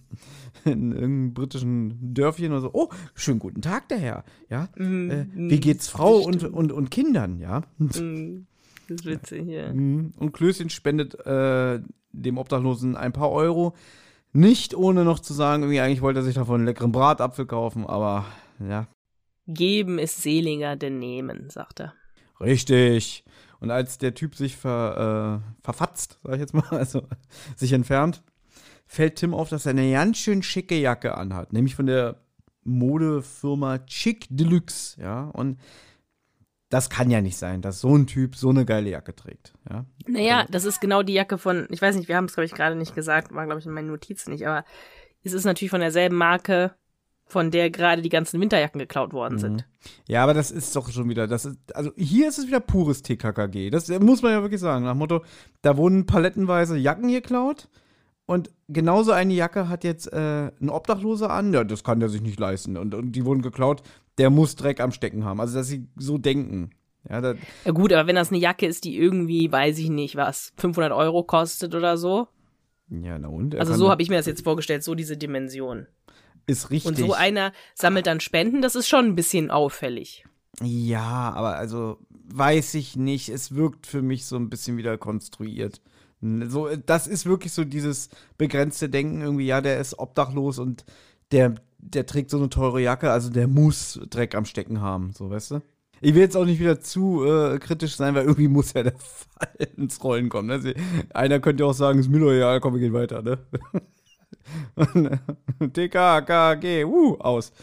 in irgendeinem britischen Dörfchen oder so. Oh, schönen guten Tag, der Herr, ja. Mm, äh, wie geht's Frau und, und, und Kindern, ja. Mm, das ist witzig, ja. Mm, und Klößchen spendet äh, dem Obdachlosen ein paar Euro. Nicht ohne noch zu sagen, irgendwie eigentlich wollte er sich davon einen leckeren Bratapfel kaufen, aber ja. Geben ist seliger denn nehmen, sagt er. Richtig. Und als der Typ sich ver, äh, verfatzt, sag ich jetzt mal, [laughs] also sich entfernt, fällt Tim auf, dass er eine ganz schön schicke Jacke anhat, nämlich von der Modefirma Chic Deluxe, ja. Und das kann ja nicht sein, dass so ein Typ so eine geile Jacke trägt. Ja? Naja, das ist genau die Jacke von, ich weiß nicht, wir haben es, glaube ich, gerade nicht gesagt, war, glaube ich, in meinen Notizen nicht, aber es ist natürlich von derselben Marke, von der gerade die ganzen Winterjacken geklaut worden sind. Ja, aber das ist doch schon wieder, das ist, also hier ist es wieder pures TKKG. Das muss man ja wirklich sagen. Nach Motto, da wurden palettenweise Jacken geklaut und genauso eine Jacke hat jetzt äh, ein Obdachloser an. Ja, das kann der sich nicht leisten. Und, und die wurden geklaut, der muss Dreck am Stecken haben. Also, dass sie so denken. Ja, da, Ja gut, aber wenn das eine Jacke ist, die irgendwie, weiß ich nicht, was, 500 Euro kostet oder so. ja na und? Also so habe ich mir das jetzt vorgestellt, so diese Dimension. Ist richtig. Und so einer sammelt dann Spenden, das ist schon ein bisschen auffällig. Ja, aber also weiß ich nicht. Es wirkt für mich so ein bisschen wieder konstruiert. So, äh, das ist wirklich so dieses begrenzte Denken irgendwie, ja, der ist obdachlos und der, der trägt so eine teure Jacke, also der muss Dreck am Stecken haben, so, weißt du? Ich will jetzt auch nicht wieder zu äh, kritisch sein, weil irgendwie muss ja der Fall [laughs] ins Rollen kommen. Ne? Einer könnte ja auch sagen, ist mir doch egal, komm, wir gehen weiter, ne? [laughs] TKKG, uh, aus. [laughs]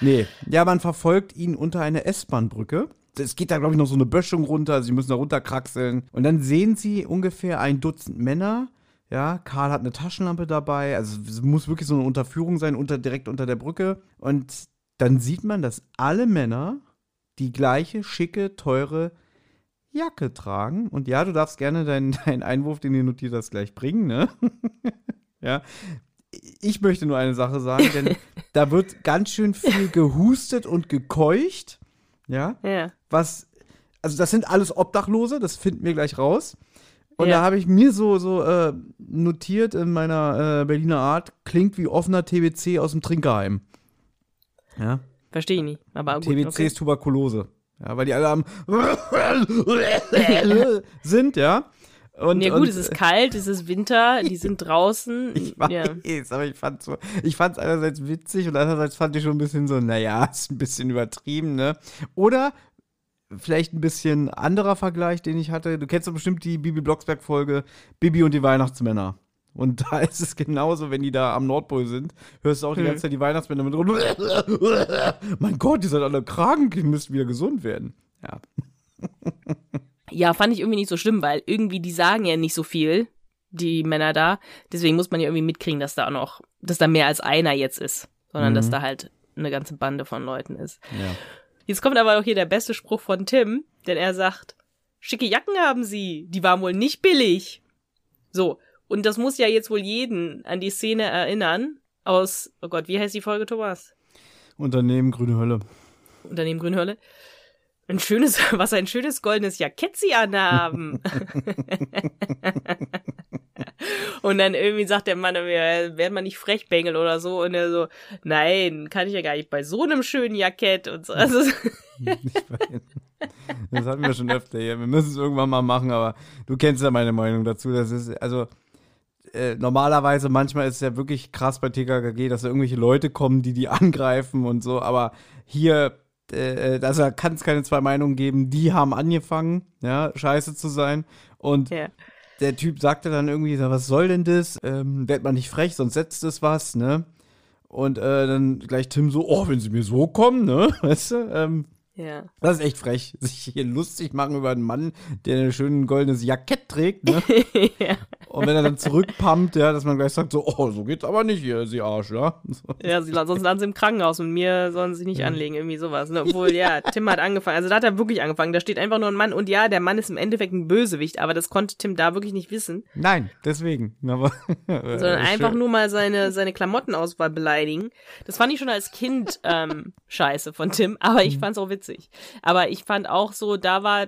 Nee, ja, man verfolgt ihn unter eine S-Bahn-Brücke. Es geht da, glaube ich, noch so eine Böschung runter. Sie müssen da runterkraxeln. Und dann sehen sie ungefähr ein Dutzend Männer. Ja, Karl hat eine Taschenlampe dabei. Also es muss wirklich so eine Unterführung sein, unter, direkt unter der Brücke. Und dann sieht man, dass alle Männer die gleiche schicke, teure Jacke tragen. Und ja, du darfst gerne deinen, [laughs] deinen Einwurf, den du notiert hast, gleich bringen, ne? [laughs] ja. Ich möchte nur eine Sache sagen, denn [laughs] da wird ganz schön viel gehustet und gekeucht. Ja, Ja. was, also das sind alles Obdachlose, das finden wir gleich raus. Und Ja. da habe ich mir so, so äh, notiert in meiner äh, Berliner Art, klingt wie offener TBC aus dem Trinkerheim. Ja, Verstehe ich nicht. Aber gut, TBC okay. ist Tuberkulose. Ja, weil die alle am [laughs] sind, ja. Und, Ja gut, und, es ist kalt, es ist Winter, die sind draußen. [laughs] Ich weiß, ja. aber ich fand so, ich fand es einerseits witzig und andererseits fand ich schon ein bisschen so, naja, ist ein bisschen übertrieben, ne? Oder vielleicht ein bisschen anderer Vergleich, den ich hatte. Du kennst doch bestimmt die Bibi Blocksberg-Folge Bibi und die Weihnachtsmänner. Und da [laughs] ist es genauso, wenn die da am Nordpol sind, hörst du auch die Hm. ganze Zeit die Weihnachtsmänner mit rum. [laughs] mein Gott, die sind alle krank, die müssten wieder gesund werden. Ja. ja, fand ich irgendwie nicht so schlimm, weil irgendwie die sagen ja nicht so viel, die Männer da. Deswegen muss man ja irgendwie mitkriegen, dass da auch noch, dass da mehr als einer jetzt ist, sondern Mhm. dass da halt eine ganze Bande von Leuten ist. ja. Jetzt kommt aber auch hier der beste Spruch von Tim, denn er sagt, schicke Jacken haben sie, die waren wohl nicht billig. So, und das muss ja jetzt wohl jeden an die Szene erinnern aus, oh Gott, wie heißt die Folge, Thomas? Unternehmen Grüne Hölle. Unternehmen Grünhölle. Ein schönes, [laughs] was ein schönes goldenes Jackett sie anhaben. [laughs] [laughs] und dann irgendwie sagt der Mann, werden wir nicht Frechbengel oder so. Und er so, nein, kann ich ja gar nicht bei so einem schönen Jackett und so. Also. [laughs] Das hatten wir schon öfter hier. Wir müssen es irgendwann mal machen, aber du kennst ja meine Meinung dazu. Das ist, also, äh, normalerweise, manchmal ist es ja wirklich krass bei TKKG, dass da irgendwelche Leute kommen, die die angreifen und so, aber hier, äh, also da kann es keine zwei Meinungen geben. Die haben angefangen, ja, scheiße zu sein. Und ja. Der Typ sagte dann irgendwie, so, was soll denn das? Ähm, werd mal nicht frech, sonst setzt es was, ne? Und äh, dann gleich Tim so, oh, wenn sie mir so kommen, ne? [laughs] Weißt du? Ähm, Ja. das ist echt frech, [laughs] sich hier lustig machen über einen Mann, der ein schönes goldenes Jackett trägt, ne? [laughs] ja. Und wenn er dann zurückpumpt, ja, dass man gleich sagt, so, oh, so geht's aber nicht hier, Sie Arsch, ja? [laughs] Ja, sie, sonst landen sie im Krankenhaus und mir sollen sie nicht anlegen, irgendwie sowas. Ne? Obwohl, ja, Tim hat angefangen. Also da hat er wirklich angefangen. Da steht einfach nur ein Mann und ja, der Mann ist im Endeffekt ein Bösewicht, aber das konnte Tim da wirklich nicht wissen. Nein, deswegen. Aber, [laughs] Sondern [laughs] einfach nur mal seine, seine Klamottenauswahl beleidigen. Das fand ich schon als Kind ähm, scheiße von Tim, aber ich fand's auch witzig. Aber ich fand auch so, da war,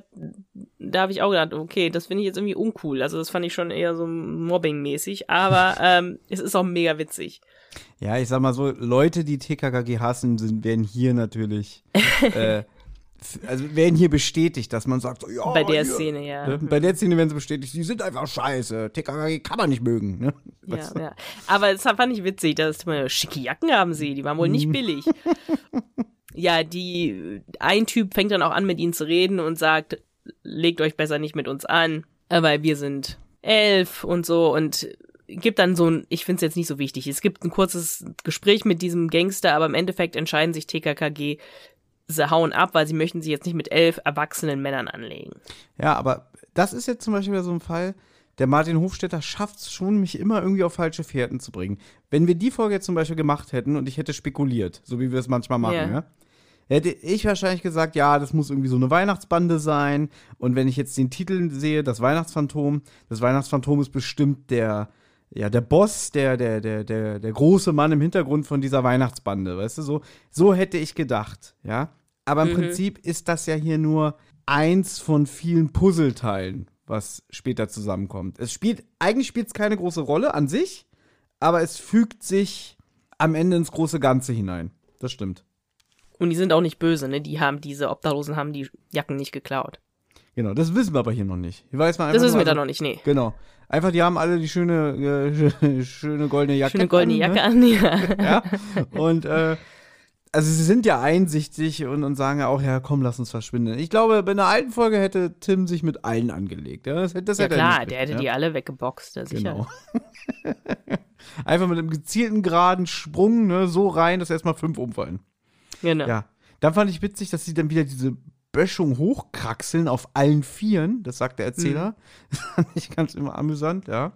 da habe ich auch gedacht, okay, das finde ich jetzt irgendwie uncool. Also das fand ich schon eher so mobbingmäßig, aber [laughs] ähm, es ist auch mega witzig. Ja, ich sag mal so, Leute, die TKKG hassen, sind, werden hier natürlich, [laughs] äh, also werden hier bestätigt, dass man sagt, so, ja, Bei der hier, Szene, ja. Ne? Bei der Szene werden sie bestätigt, die sind einfach scheiße. TKKG kann man nicht mögen, ne? Ja, ja. Aber das fand ich witzig, dass schicke Jacken haben sie, die waren wohl nicht billig. [laughs] ja, die, ein Typ fängt dann auch an, mit ihnen zu reden und sagt, legt euch besser nicht mit uns an, äh, weil wir sind elf und so und gibt dann so ein, ich finde es jetzt nicht so wichtig, es gibt ein kurzes Gespräch mit diesem Gangster, aber im Endeffekt entscheiden sich TKKG sie hauen ab, weil sie möchten sich jetzt nicht mit elf erwachsenen Männern anlegen. Ja, aber das ist jetzt zum Beispiel wieder so ein Fall, der Martin Hofstetter schafft es schon, mich immer irgendwie auf falsche Fährten zu bringen. Wenn wir die Folge jetzt zum Beispiel gemacht hätten und ich hätte spekuliert, so wie wir es manchmal machen, Ja. ja, hätte ich wahrscheinlich gesagt, ja, das muss irgendwie so eine Weihnachtsbande sein. Und wenn ich jetzt den Titel sehe, das Weihnachtsphantom, das Weihnachtsphantom ist bestimmt der, ja, der Boss, der, der, der, der, der große Mann im Hintergrund von dieser Weihnachtsbande, weißt du, so, so hätte ich gedacht, ja. Aber im Mhm. Prinzip ist das ja hier nur eins von vielen Puzzleteilen, was später zusammenkommt. Es spielt, eigentlich spielt es keine große Rolle an sich, aber es fügt sich am Ende ins große Ganze hinein. Das stimmt. Und die sind auch nicht böse, ne? Die haben diese Obdachlosen haben die Jacken nicht geklaut. Genau, das wissen wir aber hier noch nicht. Hier weiß man Das einfach wissen wir nur, da also- noch nicht, nee. Genau. Einfach, die haben alle die schöne, äh, [laughs] schöne goldene Jacke. Schöne goldene an, Jacke ne? an, ja. [laughs] Ja. Und äh, also sie sind ja einsichtig und, und sagen ja auch, ja, komm, lass uns verschwinden. Ich glaube, bei einer alten Folge hätte Tim sich mit allen angelegt. Ja, das, das Ja hätte er klar, nicht der hätte ja? die alle weggeboxt, ja, sicher. Genau. [laughs] Einfach mit einem gezielten geraden Sprung, ne, so rein, dass erstmal fünf umfallen. Genau. Ja. Dann fand ich witzig, dass sie dann wieder diese Böschung hochkraxeln auf allen Vieren. Das sagt der Erzähler. Mhm. [laughs] Das fand ich ganz immer amüsant, ja.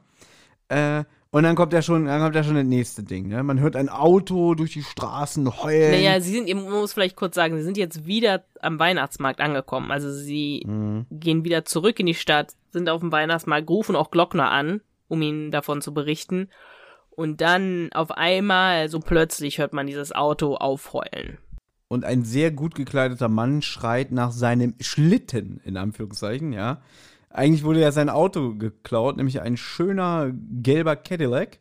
Äh, und dann kommt ja schon, dann kommt ja schon das nächste Ding. Ne? Man hört ein Auto durch die Straßen heulen. Naja, sie sind, man muss vielleicht kurz sagen, sie sind jetzt wieder am Weihnachtsmarkt angekommen. Also sie Mhm. gehen wieder zurück in die Stadt, sind auf dem Weihnachtsmarkt, rufen auch Glockner an, um ihnen davon zu berichten. Und dann auf einmal, so plötzlich, hört man dieses Auto aufheulen. Und ein sehr gut gekleideter Mann schreit nach seinem Schlitten, in Anführungszeichen, ja. Eigentlich wurde ja sein Auto geklaut, nämlich ein schöner gelber Cadillac.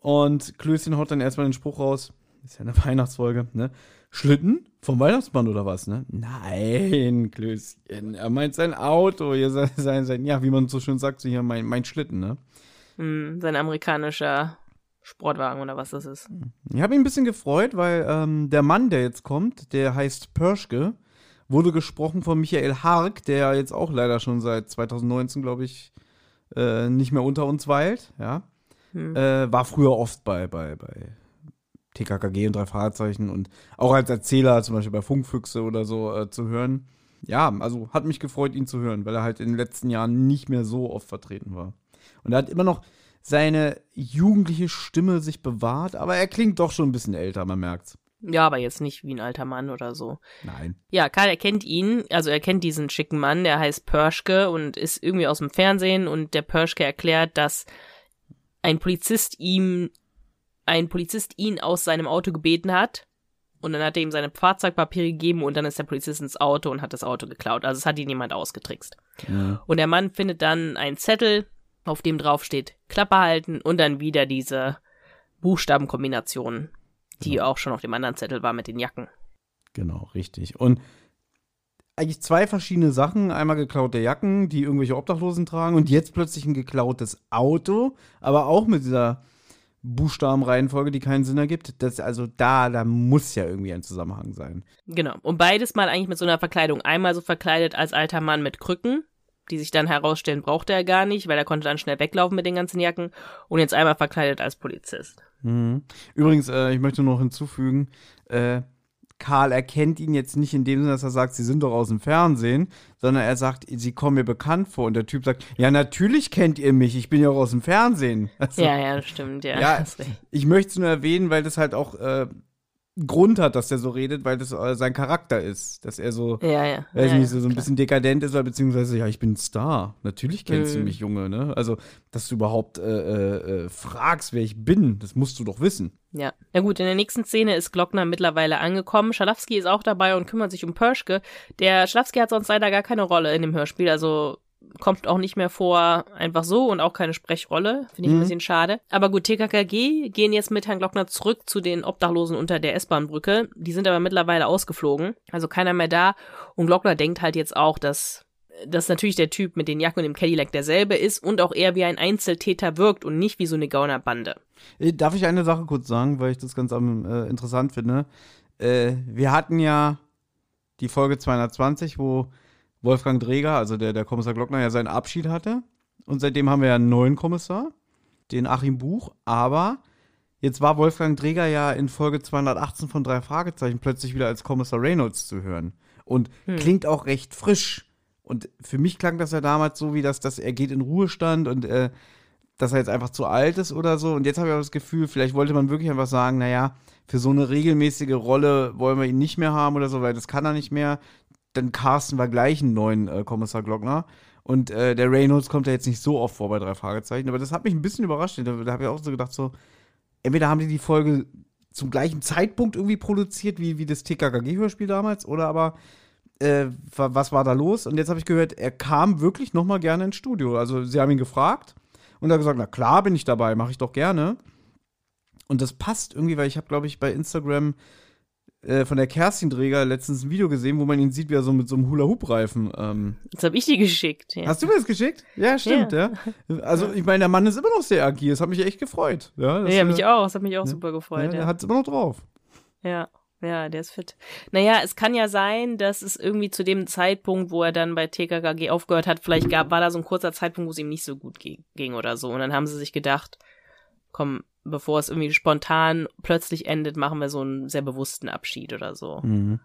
Und Klößchen haut dann erstmal den Spruch raus, ist ja eine [laughs] Weihnachtsfolge, ne? Schlitten? Vom Weihnachtsmann oder was, ne? Nein, Klößchen, er meint sein Auto, sein, sein, sein ja, wie man so schön sagt, so hier mein, mein Schlitten, ne? Hm, sein amerikanischer Sportwagen oder was das ist. Ich habe mich ein bisschen gefreut, weil ähm, der Mann, der jetzt kommt, der heißt Pörschke, wurde gesprochen von Michael Hark, der jetzt auch leider schon seit 2019, glaube ich, äh, nicht mehr unter uns weilt. Ja, Hm. äh, war früher oft bei bei bei TKKG und drei Fahrzeichen und auch als Erzähler, zum Beispiel bei Funkfüchse oder so äh, zu hören. Ja, also hat mich gefreut, ihn zu hören, weil er halt in den letzten Jahren nicht mehr so oft vertreten war. Und er hat immer noch seine jugendliche Stimme sich bewahrt, aber er klingt doch schon ein bisschen älter, man merkt's. Ja, aber jetzt nicht wie ein alter Mann oder so. Nein. Ja, Karl erkennt ihn, also er kennt diesen schicken Mann, der heißt Pörschke und ist irgendwie aus dem Fernsehen und der Pörschke erklärt, dass ein Polizist ihm, ein Polizist ihn aus seinem Auto gebeten hat und dann hat er ihm seine Fahrzeugpapiere gegeben und dann ist der Polizist ins Auto und hat das Auto geklaut. Also es hat ihn jemand ausgetrickst. Ja. Und der Mann findet dann einen Zettel, auf dem drauf steht Klappe halten und dann wieder diese Buchstabenkombination, die auch schon auf dem anderen Zettel war mit den Jacken. Genau, richtig. Und eigentlich zwei verschiedene Sachen. Einmal geklaute Jacken, die irgendwelche Obdachlosen tragen und jetzt plötzlich ein geklautes Auto, aber auch mit dieser Buchstabenreihenfolge, die keinen Sinn ergibt. Das, also da, da muss ja irgendwie ein Zusammenhang sein. Genau. Und beides mal eigentlich mit so einer Verkleidung. Einmal so verkleidet als alter Mann mit Krücken, die sich dann herausstellen, brauchte er gar nicht, weil er konnte dann schnell weglaufen mit den ganzen Jacken. Und jetzt einmal verkleidet als Polizist. Mhm. Übrigens, äh, ich möchte noch hinzufügen, äh, Karl erkennt ihn jetzt nicht in dem Sinne, dass er sagt, sie sind doch aus dem Fernsehen, sondern er sagt, sie kommen mir bekannt vor. Und der Typ sagt, ja, natürlich kennt ihr mich, ich bin ja auch aus dem Fernsehen. [laughs] Also, Ja, ja, stimmt, ja. Ja, [laughs] ich möchte es nur erwähnen, weil das halt auch äh, Grund hat, dass er so redet, weil das äh, sein Charakter ist. Dass er so, ja, ja. weiß ja, nicht, so, so ein bisschen dekadent ist, oder beziehungsweise, ja, ich bin ein Star. Natürlich kennst du Mhm. mich, Junge, ne? Also, dass du überhaupt äh, äh, äh, fragst, wer ich bin, das musst du doch wissen. Ja. Na gut, in der nächsten Szene ist Glockner mittlerweile angekommen. Schalowski ist auch dabei und kümmert sich um Pörschke. Der Schalowski hat sonst leider gar keine Rolle in dem Hörspiel, also kommt auch nicht mehr vor, einfach so und auch keine Sprechrolle. Finde ich ein Mhm. bisschen schade. Aber gut, TKKG gehen jetzt mit Herrn Glockner zurück zu den Obdachlosen unter der S-Bahn-Brücke. Die sind aber mittlerweile ausgeflogen, also keiner mehr da. Und Glockner denkt halt jetzt auch, dass dass natürlich der Typ mit den Jacken und dem Cadillac derselbe ist und auch eher wie ein Einzeltäter wirkt und nicht wie so eine Gaunerbande. Äh, Darf ich eine Sache kurz sagen, weil ich das ganz am, äh, interessant finde? Äh, wir hatten ja die Folge 220, wo Wolfgang Dreger, also der, der Kommissar Glockner, ja seinen Abschied hatte. Und seitdem haben wir ja einen neuen Kommissar, den Achim Buch. Aber Jetzt war Wolfgang Dreger ja in Folge 218 von drei Fragezeichen plötzlich wieder als Kommissar Reynolds zu hören. Und hm. klingt auch recht frisch. Und für mich klang das ja damals so, wie das, dass er geht in Ruhestand und äh, dass er jetzt einfach zu alt ist oder so. Und jetzt habe ich auch das Gefühl, vielleicht wollte man wirklich einfach sagen, naja, für so eine regelmäßige Rolle wollen wir ihn nicht mehr haben oder so, weil das kann er nicht mehr. Dann casten wir gleich einen neuen äh, Kommissar Glockner. Und äh, der Reynolds kommt ja jetzt nicht so oft vor bei drei Fragezeichen, aber das hat mich ein bisschen überrascht. Da, da habe ich auch so gedacht, so, entweder haben die die Folge zum gleichen Zeitpunkt irgendwie produziert, wie, wie das TKKG-Hörspiel damals, oder aber äh, was war da los? Und jetzt habe ich gehört, er kam wirklich noch mal gerne ins Studio. Also sie haben ihn gefragt und er hat gesagt, na klar bin ich dabei, mache ich doch gerne. Und das passt irgendwie, weil ich habe, glaube ich, bei Instagram äh, von der Kerstin Träger letztens ein Video gesehen, wo man ihn sieht, wie er so mit so einem Hula-Hoop-Reifen. Ähm das habe ich dir geschickt. Ja. Hast du mir das geschickt? Ja, stimmt, ja. ja. Also, ich meine, der Mann ist immer noch sehr agil. Das hat mich echt gefreut. Ja, das, ja mich auch. Das hat mich auch ja, super gefreut. Ja, der hat es immer noch drauf. Ja. Ja, der ist fit. Naja, es kann ja sein, dass es irgendwie zu dem Zeitpunkt, wo er dann bei TKKG aufgehört hat, vielleicht gab, war da so ein kurzer Zeitpunkt, wo es ihm nicht so gut ging oder so. Und dann haben sie sich gedacht, komm, bevor es irgendwie spontan plötzlich endet, machen wir so einen sehr bewussten Abschied oder so. Mhm.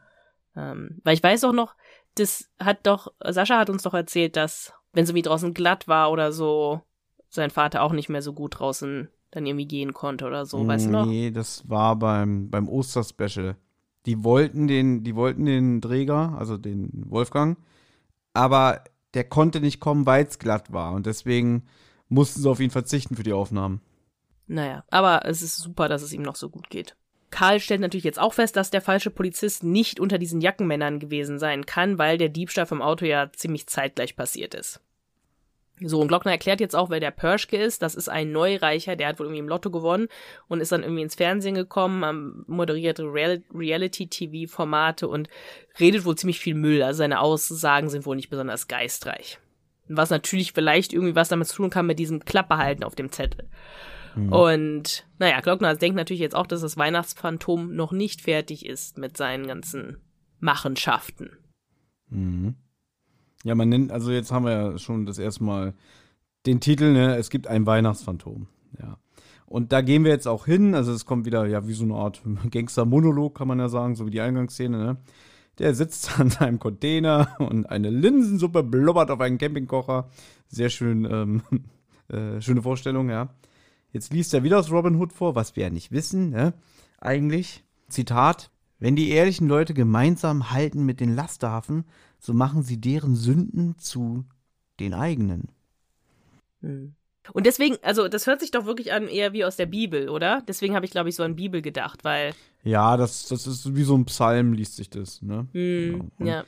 Ähm, weil ich weiß auch noch, das hat doch, Sascha hat uns doch erzählt, dass, wenn es irgendwie draußen glatt war oder so, sein Vater auch nicht mehr so gut draußen dann irgendwie gehen konnte oder so, weißt du noch? Nee, das war beim, beim Osterspecial. Die wollten den, die wollten den Träger, also den Wolfgang, aber der konnte nicht kommen, weil es glatt war. Und deswegen mussten sie auf ihn verzichten für die Aufnahmen. Naja, aber es ist super, dass es ihm noch so gut geht. Karl stellt natürlich jetzt auch fest, dass der falsche Polizist nicht unter diesen Jackenmännern gewesen sein kann, weil der Diebstahl vom Auto ja ziemlich zeitgleich passiert ist. So, und Glockner erklärt jetzt auch, wer der Perschke ist. Das ist ein Neureicher, der hat wohl irgendwie im Lotto gewonnen und ist dann irgendwie ins Fernsehen gekommen, moderierte Real Reality-TV-Formate und redet wohl ziemlich viel Müll. Also seine Aussagen sind wohl nicht besonders geistreich. Was natürlich vielleicht irgendwie was damit zu tun kann mit diesem Klappbehalten auf dem Zettel. Mhm. Und naja, Glockner denkt natürlich jetzt auch, dass das Weihnachtsphantom noch nicht fertig ist mit seinen ganzen Machenschaften. Mhm. Ja, man nennt, also jetzt haben wir ja schon das erste Mal den Titel, ne, es gibt ein Weihnachtsphantom. Ja. Und da gehen wir jetzt auch hin. Also es kommt wieder, ja, wie so eine Art [laughs] Gangster-Monolog, kann man ja sagen, so wie die Eingangsszene, ne? Der sitzt an seinem Container und eine Linsensuppe blubbert auf einen Campingkocher. Sehr schön, ähm, [laughs] äh, schöne Vorstellung, ja. Jetzt liest er wieder aus Robin Hood vor, was wir ja nicht wissen, ne? Eigentlich. Zitat. Wenn die ehrlichen Leute gemeinsam halten mit den Lasthafen, so machen sie deren Sünden zu den eigenen. Hm. Und deswegen, also das hört sich doch wirklich an eher wie aus der Bibel, oder? Deswegen habe ich, glaube ich, so an Bibel gedacht, weil. Ja, das, das ist wie so ein Psalm, liest sich das, ne? Hm, genau. Ja.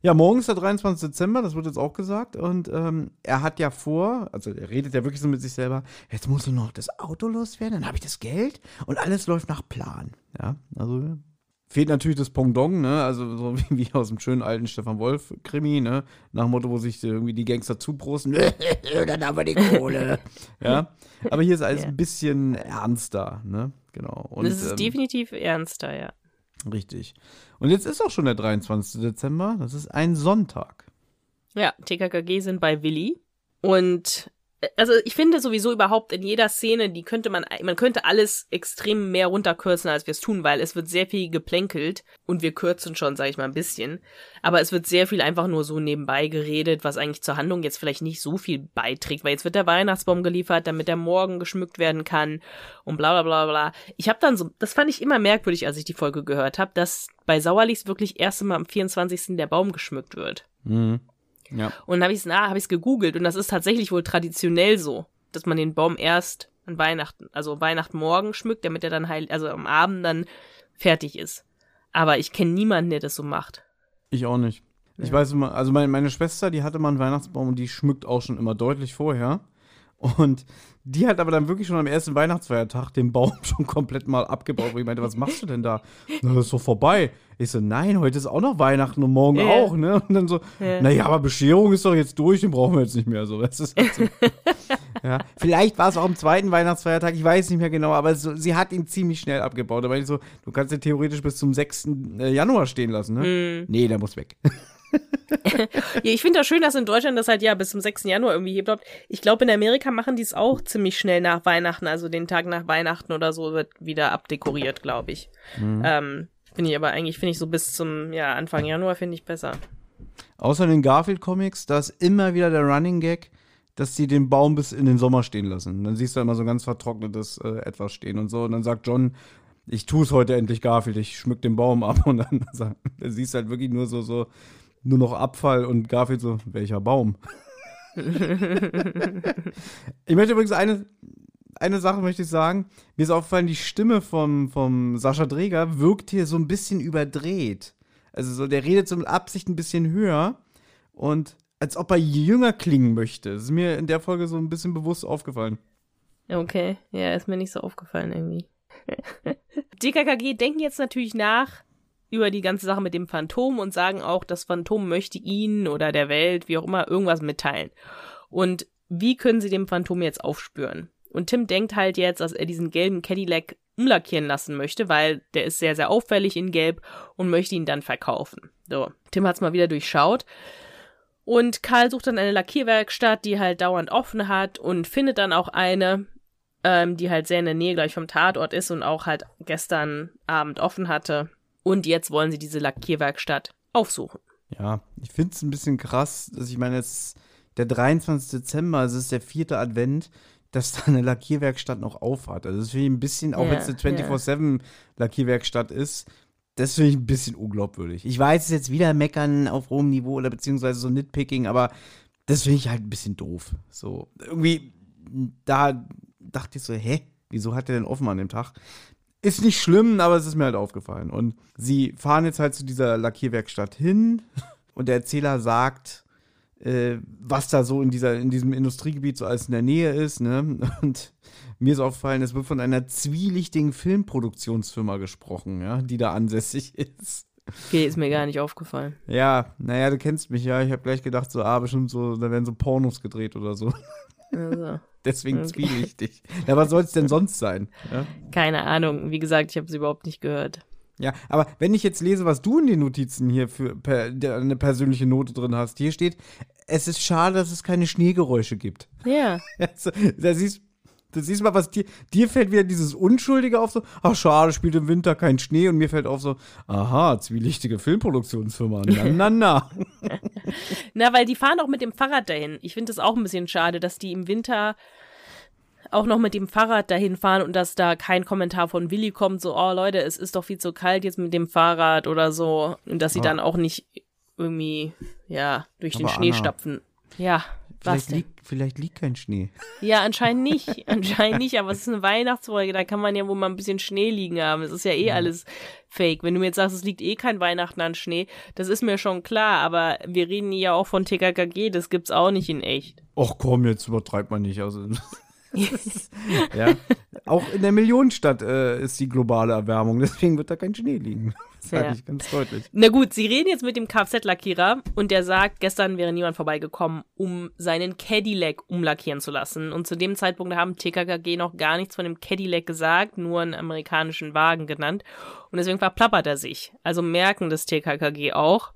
Ja, morgen ist der 23. Dezember, das wird jetzt auch gesagt. Und ähm, er hat ja vor, also er redet ja wirklich so mit sich selber, jetzt muss nur noch das Auto loswerden, dann habe ich das Geld und alles läuft nach Plan. Ja, also fehlt natürlich das Pongdong, ne? Also so wie, [laughs] wie aus dem schönen alten Stefan Wolf-Krimi, ne? Nach dem Motto, wo sich irgendwie die Gangster zuprosten, [laughs] dann haben wir die Kohle. [laughs] ja. Aber hier ist alles ja. ein bisschen ernster, ne? Genau. Und, das ist ähm, definitiv ernster, ja. Richtig. Und jetzt ist auch schon der 23. Dezember. Das ist ein Sonntag. Ja, TKKG sind bei Willi. Und also ich finde sowieso überhaupt in jeder Szene, die könnte man, man könnte alles extrem mehr runterkürzen, als wir es tun, weil es wird sehr viel geplänkelt und wir kürzen schon, sage ich mal, ein bisschen. Aber es wird sehr viel einfach nur so nebenbei geredet, was eigentlich zur Handlung jetzt vielleicht nicht so viel beiträgt, weil jetzt wird der Weihnachtsbaum geliefert, damit der morgen geschmückt werden kann und bla bla bla bla. Ich habe dann so, das fand ich immer merkwürdig, als ich die Folge gehört habe, dass bei Sauerlichs wirklich erst einmal am 24. der Baum geschmückt wird. Mhm. Ja. Und dann habe ich es hab ich's gegoogelt und das ist tatsächlich wohl traditionell so, dass man den Baum erst an Weihnachten, also Weihnachtmorgen schmückt, damit er dann heil, also am Abend dann fertig ist. Aber ich kenne niemanden, der das so macht. Ich auch nicht. Ja. Ich weiß immer, also meine, meine Schwester, die hatte mal einen Weihnachtsbaum und die schmückt auch schon immer deutlich vorher. Und die hat aber dann wirklich schon am ersten Weihnachtsfeiertag den Baum [laughs] schon komplett mal abgebaut, wo ich meinte, was machst du denn da? Na, das ist doch vorbei. Ich so, nein, heute ist auch noch Weihnachten und morgen yeah. auch, ne? Und dann so, yeah. naja, aber Bescherung ist doch jetzt durch, den brauchen wir jetzt nicht mehr. So, das ist halt so. [laughs] ja. Vielleicht war es auch am zweiten Weihnachtsfeiertag, ich weiß nicht mehr genau, aber so, sie hat ihn ziemlich schnell abgebaut. Da war ich so, du kannst ihn theoretisch bis zum 6. Äh, Januar stehen lassen, ne? Mm. Nee, der muss weg. [laughs] ja, ich finde das schön, dass in Deutschland das halt ja bis zum 6. Januar irgendwie hier bleibt. Ich glaube, in Amerika machen die es auch ziemlich schnell nach Weihnachten, also den Tag nach Weihnachten oder so wird wieder abdekoriert, glaube ich. Mhm. Ähm, finde ich aber eigentlich, finde ich so bis zum ja, Anfang Januar finde ich besser. Außer in den Garfield-Comics, da ist immer wieder der Running Gag, dass sie den Baum bis in den Sommer stehen lassen. Dann siehst du immer so ganz vertrocknetes äh, etwas stehen und so. Und dann sagt John, ich tue es heute endlich Garfield, ich schmück den Baum ab. [laughs] Und dann, dann siehst du halt wirklich nur so, so, nur noch Abfall und Garfield so, welcher Baum? ich möchte übrigens eine, eine Sache möchte ich sagen. Mir ist aufgefallen, die Stimme vom, vom Sascha Dreger wirkt hier so ein bisschen überdreht. Also so, der redet so mit Absicht ein bisschen höher und als ob er jünger klingen möchte. Das ist mir in der Folge so ein bisschen bewusst aufgefallen. Okay, ja, ist mir nicht so aufgefallen irgendwie. [laughs] DKKG denken jetzt natürlich nach über die ganze Sache mit dem Phantom und sagen auch, das Phantom möchte ihnen oder der Welt, wie auch immer, irgendwas mitteilen. Und wie können sie dem Phantom jetzt aufspüren? Und Tim denkt halt jetzt, dass er diesen gelben Cadillac umlackieren lassen möchte, weil der ist sehr, sehr auffällig in Gelb und möchte ihn dann verkaufen. So, Tim hat's mal wieder durchschaut. Und Karl sucht dann eine Lackierwerkstatt, die halt dauernd offen hat und findet dann auch eine, ähm, die halt sehr in der Nähe gleich vom Tatort ist und auch halt gestern Abend offen hatte. Und jetzt wollen sie diese Lackierwerkstatt aufsuchen. Ja, ich finde es ein bisschen krass, dass ich meine, es ist der 23. Dezember, es ist der vierte Advent dass da eine Lackierwerkstatt noch aufhat. Also das finde ich ein bisschen, auch wenn es eine 24-7 Lackierwerkstatt ist, das finde ich ein bisschen unglaubwürdig. Ich weiß, es ist jetzt wieder Meckern auf hohem Niveau oder beziehungsweise so Nitpicking, aber das finde ich halt ein bisschen doof. So, irgendwie, da dachte ich so, hä, wieso hat der denn offen an dem Tag? Ist nicht schlimm, aber es ist mir halt aufgefallen. Und sie fahren jetzt halt zu dieser Lackierwerkstatt hin [laughs] und der Erzähler sagt, äh, was da so in, dieser, in diesem Industriegebiet so alles in der Nähe ist. Ne? [laughs] Und mir ist aufgefallen, es wird von einer zwielichtigen Filmproduktionsfirma gesprochen, ja, die da ansässig [laughs] ist. Okay, ist mir gar nicht aufgefallen. Ja, naja, du kennst mich ja. Ich habe gleich gedacht, so, ah, bestimmt so, da werden so Pornos gedreht oder so. Also. [laughs] Deswegen okay. zwielichtig. Ja, was soll es denn sonst sein? Ja? Keine Ahnung. Wie gesagt, ich habe es überhaupt nicht gehört. Ja, aber wenn ich jetzt lese, was du in den Notizen hier für per, eine persönliche Note drin hast, hier steht, es ist schade, dass es keine Schneegeräusche gibt. Ja. [laughs] Also, da siehst Du siehst mal, was dir, dir fällt wieder dieses Unschuldige auf, so, ach schade, spielt im Winter kein Schnee und mir fällt auf so, aha, zwielichtige Filmproduktionsfirma, na, na, na. [laughs] na, weil die fahren auch mit dem Fahrrad dahin. Ich finde es auch ein bisschen schade, dass die im Winter auch noch mit dem Fahrrad dahin fahren und dass da kein Kommentar von Willi kommt, so, oh Leute, es ist doch viel zu kalt jetzt mit dem Fahrrad oder so. Und dass sie ah. dann auch nicht irgendwie, ja, durch Aber den Schnee Anna, stapfen. Ja. Vielleicht liegt, vielleicht liegt kein Schnee. Ja, anscheinend nicht. [laughs] anscheinend nicht, aber es ist eine Weihnachtsfolge, da kann man ja wohl mal ein bisschen Schnee liegen haben. Es ist ja eh ja. alles fake. Wenn du mir jetzt sagst, es liegt eh kein Weihnachten an Schnee, das ist mir schon klar, aber wir reden ja auch von TKKG, das gibt's auch nicht in echt. Och komm, jetzt übertreibt man nicht. Also [laughs] ja. Auch in der Millionenstadt äh, ist die globale Erwärmung, deswegen wird da kein Schnee liegen. Das sage ja. ich ganz deutlich. Na gut, sie reden jetzt mit dem Kfz-Lackierer und der sagt, gestern wäre niemand vorbeigekommen, um seinen Cadillac umlackieren zu lassen. Und zu dem Zeitpunkt haben TKKG noch gar nichts von dem Cadillac gesagt, nur einen amerikanischen Wagen genannt. Und deswegen verplappert er sich. Also merken das TKKG auch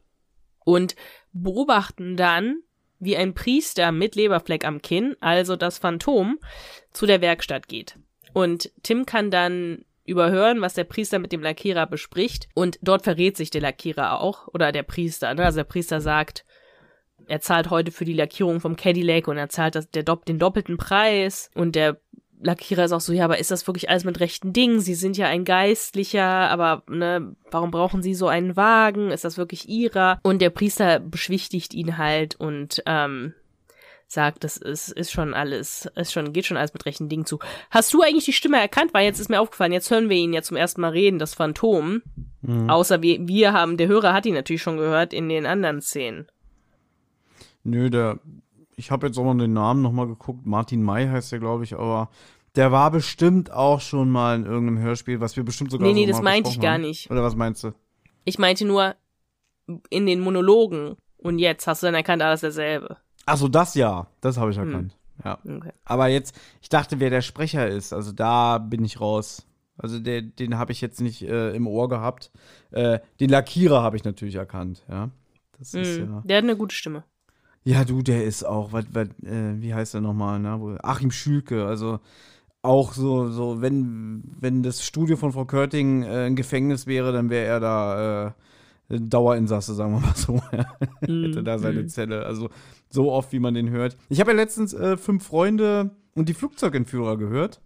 und beobachten dann, wie ein Priester mit Leberfleck am Kinn, also das Phantom, zu der Werkstatt geht. Und Tim kann dann überhören, was der Priester mit dem Lackierer bespricht. Und dort verrät sich der Lackierer auch, oder der Priester. Ne? Also der Priester sagt, er zahlt heute für die Lackierung vom Cadillac und er zahlt das, der, den doppelten Preis. Und der Lackierer ist auch so, ja, aber ist das wirklich alles mit rechten Dingen? Sie sind ja ein Geistlicher, aber ne, warum brauchen Sie so einen Wagen? Ist das wirklich Ihrer? Und der Priester beschwichtigt ihn halt und ähm, sagt, das ist, ist schon alles, ist schon, geht schon alles mit rechten Dingen zu. Hast du eigentlich die Stimme erkannt? Weil jetzt ist mir aufgefallen, jetzt hören wir ihn ja zum ersten Mal reden, das Phantom. Mhm. Außer wir, wir haben, der Hörer hat ihn natürlich schon gehört in den anderen Szenen. Nö, der ich habe jetzt auch noch den Namen nochmal geguckt. Martin May heißt der, glaube ich, aber der war bestimmt auch schon mal in irgendeinem Hörspiel, was wir bestimmt sogar Nee, nee, das meinte ich gar haben. nicht. Oder was meinst du? Ich meinte nur in den Monologen. Und jetzt hast du dann erkannt, alles derselbe. Achso, das ja. Das habe ich hm. erkannt. Hm. Ja. Okay. Aber jetzt, ich dachte, wer der Sprecher ist. Also da bin ich raus. Also der, den habe ich jetzt nicht äh, im Ohr gehabt. Äh, den Lackierer habe ich natürlich erkannt, ja. Das ist Mhm. ja. Der hat eine gute Stimme. Ja, du, der ist auch, was, was, äh, wie heißt er nochmal, ne? Achim Schülke, also auch so, so, wenn, wenn das Studio von Frau Körting äh, ein Gefängnis wäre, dann wäre er da äh, Dauerinsasse, sagen wir mal so. [laughs] Hätte da seine Mhm. Zelle. Also so oft, wie man den hört. Ich habe ja letztens äh, fünf Freunde und die Flugzeugentführer gehört.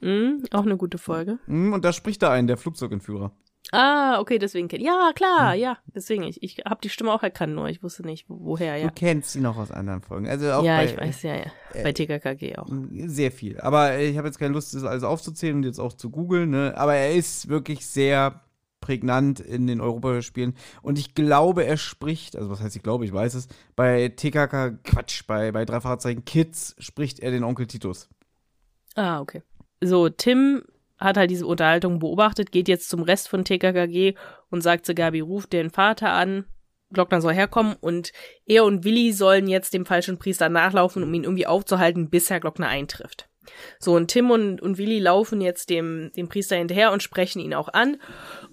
Mhm, auch eine gute Folge. Hm, Und da spricht da ein, der Flugzeugentführer. Ah, okay, deswegen kennt. Ja, klar, ja. Deswegen, ich, ich habe die Stimme auch erkannt, nur ich wusste nicht, wo- woher, ja. Du kennst sie noch aus anderen Folgen. Also auch Ja, bei, ich weiß, ja, ja. Bei TKKG auch. Sehr viel. Aber ich habe jetzt keine Lust, das alles aufzuzählen und jetzt auch zu googeln. Ne? Aber er ist wirklich sehr prägnant in den Europaspielen. Und ich glaube, er spricht, also was heißt ich glaube, ich weiß es, bei TKK, Quatsch, bei, bei drei Fahrzeichen Kids spricht er den Onkel Titus. Ah, okay. So, Tim hat halt diese Unterhaltung beobachtet, geht jetzt zum Rest von TKKG und sagt zu Gabi, ruft den Vater an, Glockner soll herkommen und er und Willi sollen jetzt dem falschen Priester nachlaufen, um ihn irgendwie aufzuhalten, bis Herr Glockner eintrifft. So, und Tim und, und Willi laufen jetzt dem, dem Priester hinterher und sprechen ihn auch an.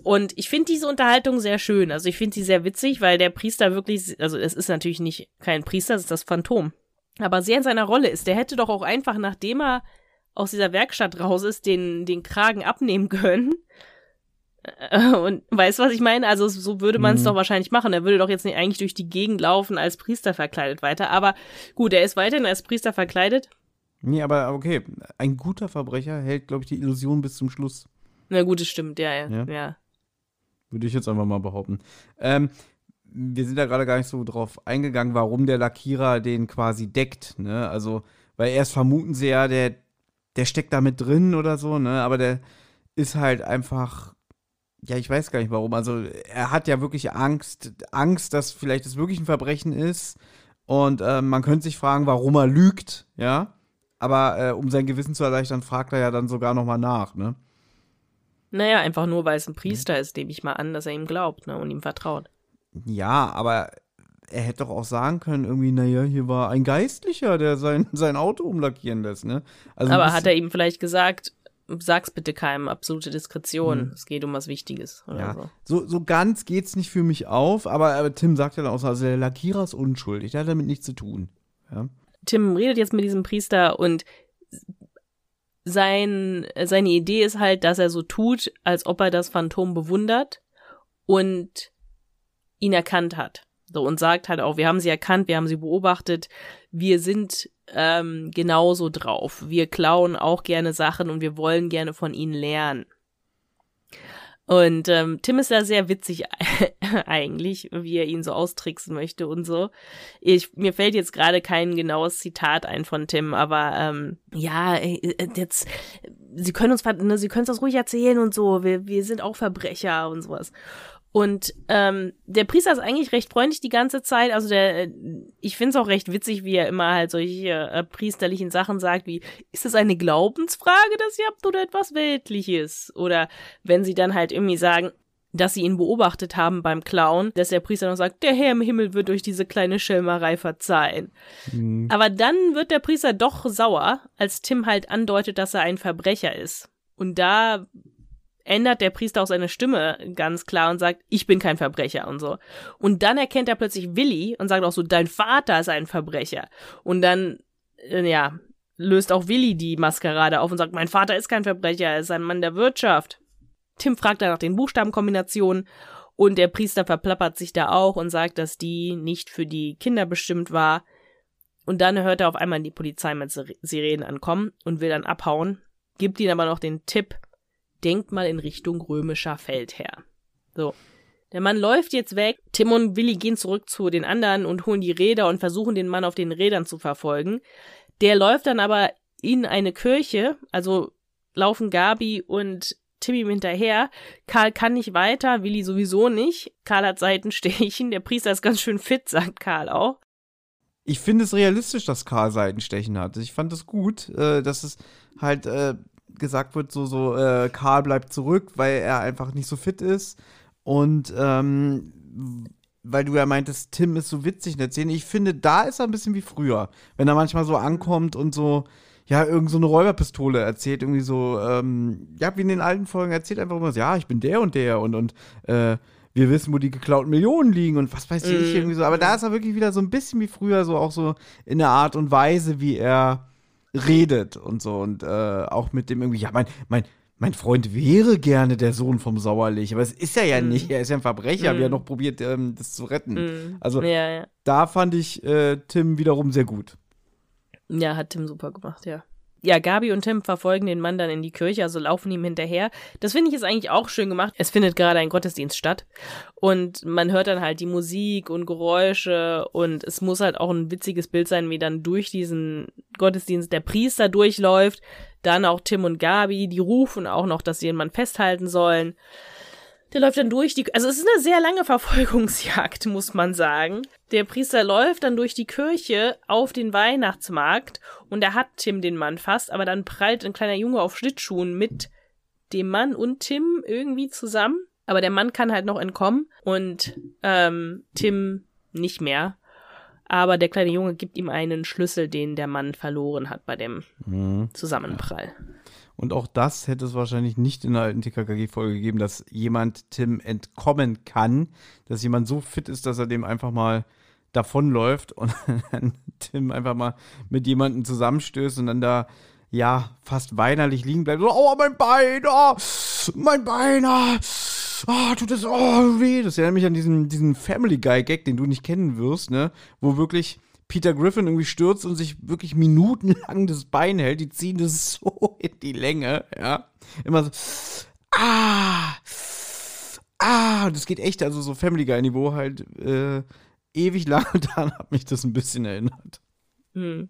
Und ich finde diese Unterhaltung sehr schön. Also ich finde sie sehr witzig, weil der Priester wirklich, also es ist natürlich nicht kein Priester, es ist das Phantom. Aber sehr in seiner Rolle ist. Der hätte doch auch einfach, nachdem er aus dieser Werkstatt raus ist, den, den Kragen abnehmen können. Äh, Und weißt du, was ich meine? Also so würde man es Mhm. doch wahrscheinlich machen. Er würde doch jetzt nicht eigentlich durch die Gegend laufen als Priester verkleidet weiter. Aber gut, er ist weiterhin als Priester verkleidet. Nee, aber okay, ein guter Verbrecher hält, glaube ich, die Illusion bis zum Schluss. Na gut, das stimmt, ja, ja. Ja. ja. Würde ich jetzt einfach mal behaupten. Ähm, wir sind da gerade gar nicht so drauf eingegangen, warum der Lackierer den quasi deckt, ne? Also, weil erst vermuten sie ja, der, der steckt da mit drin oder so, ne? Aber der ist halt einfach, ja, ich weiß gar nicht warum. Also, er hat ja wirklich Angst, Angst, dass vielleicht es wirklich ein Verbrechen ist. Und äh, man könnte sich fragen, warum er lügt, ja? Aber äh, um sein Gewissen zu erleichtern, fragt er ja dann sogar nochmal nach, ne? Naja, einfach nur, weil es ein Priester ist, nehme ich mal an, dass er ihm glaubt ne, und ihm vertraut. Ja, aber er hätte doch auch sagen können, irgendwie, naja, hier war ein Geistlicher, der sein, [laughs] sein Auto umlackieren lässt, ne? Also Aber hat er ihm vielleicht gesagt, sag's bitte keinem, absolute Diskretion, Hm. es geht um was Wichtiges oder ja, so. so, so ganz geht's nicht für mich auf, aber, aber Tim sagt ja dann auch so, also der Lackierer ist unschuldig, der hat damit nichts zu tun. Ja. Tim redet jetzt mit diesem Priester und sein, seine Idee ist halt, dass er so tut, als ob er das Phantom bewundert und ihn erkannt hat. So, und sagt halt auch, wir haben sie erkannt, wir haben sie beobachtet, wir sind ähm, genauso drauf. Wir klauen auch gerne Sachen und wir wollen gerne von ihnen lernen. Und ähm, Tim ist da sehr witzig [laughs] eigentlich, wie er ihn so austricksen möchte und so. Ich, mir fällt jetzt gerade kein genaues Zitat ein von Tim, aber ähm, ja, äh, jetzt, sie können uns, ne, sie können es das ruhig erzählen und so. Wir, wir sind auch Verbrecher und sowas. Und ähm, der Priester ist eigentlich recht freundlich die ganze Zeit. Also der, äh, ich finde es auch recht witzig, wie er immer halt solche äh, priesterlichen Sachen sagt, wie ist es eine Glaubensfrage, dass ihr habt oder etwas Weltliches? Oder wenn sie dann halt irgendwie sagen, dass sie ihn beobachtet haben beim Klauen, dass der Priester noch sagt, der Herr im Himmel wird durch diese kleine Schelmerei verzeihen. Hm. Aber dann wird der Priester doch sauer, als Tim halt andeutet, dass er ein Verbrecher ist. Und da ändert der Priester auch seine Stimme ganz klar und sagt, ich bin kein Verbrecher und so. Und dann erkennt er plötzlich Willi und sagt auch so, dein Vater ist ein Verbrecher. Und dann, äh, ja, löst auch Willi die Maskerade auf und sagt, mein Vater ist kein Verbrecher, er ist ein Mann der Wirtschaft. Tim fragt dann nach den Buchstabenkombinationen und der Priester verplappert sich da auch und sagt, dass die nicht für die Kinder bestimmt war. Und dann hört er auf einmal die Polizei mit Sir- Sirenen ankommen und will dann abhauen, gibt ihnen aber noch den Tipp, denkt mal in Richtung römischer Feldherr. So. Der Mann läuft jetzt weg. Tim und Willi gehen zurück zu den anderen und holen die Räder und versuchen den Mann auf den Rädern zu verfolgen. Der läuft dann aber in eine Kirche, also laufen Gabi und Tim ihm hinterher. Karl kann nicht weiter, Willi sowieso nicht. Karl hat Seitenstechen, der Priester ist ganz schön fit, sagt Karl auch. Ich finde es realistisch, dass Karl Seitenstechen hat. Ich fand es gut, äh, dass es halt äh, gesagt wird, so, so, äh, Karl bleibt zurück, weil er einfach nicht so fit ist. Und ähm, weil du ja meintest, Tim ist so witzig in der Szene. Ich finde, da ist er ein bisschen wie früher. Wenn er manchmal so ankommt und so, ja, irgend so eine Räuberpistole erzählt, irgendwie so, ähm, ja, wie in den alten Folgen erzählt einfach immer so, ja, ich bin der und der und, und, äh, wir wissen, wo die geklauten Millionen liegen und was weiß ich Mhm. irgendwie so. Aber da ist er wirklich wieder so ein bisschen wie früher, so auch so in der Art und Weise, wie er redet und so. Und äh, auch mit dem irgendwie, ja, mein, mein, mein Freund wäre gerne der Sohn vom Sauerlich, aber es ist er ja Mhm. nicht. Er ist ja ein Verbrecher, wie er Mhm. noch probiert, ähm, das zu retten. Mhm. Also ja, ja. da fand ich äh, Tim wiederum sehr gut. Ja, hat Tim super gemacht, ja. Ja, Gabi und Tim verfolgen den Mann dann in die Kirche, also laufen ihm hinterher. Das finde ich ist eigentlich auch schön gemacht. Es findet gerade ein Gottesdienst statt und man hört dann halt die Musik und Geräusche und es muss halt auch ein witziges Bild sein, wie dann durch diesen Gottesdienst der Priester durchläuft, dann auch Tim und Gabi, die rufen auch noch, dass sie den Mann festhalten sollen. Der läuft dann durch die, also es ist eine sehr lange Verfolgungsjagd, muss man sagen. Der Priester läuft dann durch die Kirche auf den Weihnachtsmarkt und er hat Tim den Mann fast, aber dann prallt ein kleiner Junge auf Schlittschuhen mit dem Mann und Tim irgendwie zusammen. Aber der Mann kann halt noch entkommen und ähm, Tim nicht mehr. Aber der kleine Junge gibt ihm einen Schlüssel, den der Mann verloren hat bei dem Zusammenprall. Und auch das hätte es wahrscheinlich nicht in der alten TKKG-Folge gegeben, dass jemand Tim entkommen kann, dass jemand so fit ist, dass er dem einfach mal davonläuft und [laughs] dann Tim einfach mal mit jemandem zusammenstößt und dann da ja fast weinerlich liegen bleibt. So, oh, mein Bein, oh, mein Bein, ah, ah, tut das, oh, weh. Das erinnert mich an diesen, diesen Family Guy-Gag, den du nicht kennen wirst, ne? Wo wirklich Peter Griffin irgendwie stürzt und sich wirklich minutenlang das Bein hält. Die ziehen das [laughs] so in die Länge, ja. Immer so, ah, ah, das geht echt, also so Family Guy-Niveau halt äh, ewig lang. [laughs] Daran hat mich das ein bisschen erinnert. Hm.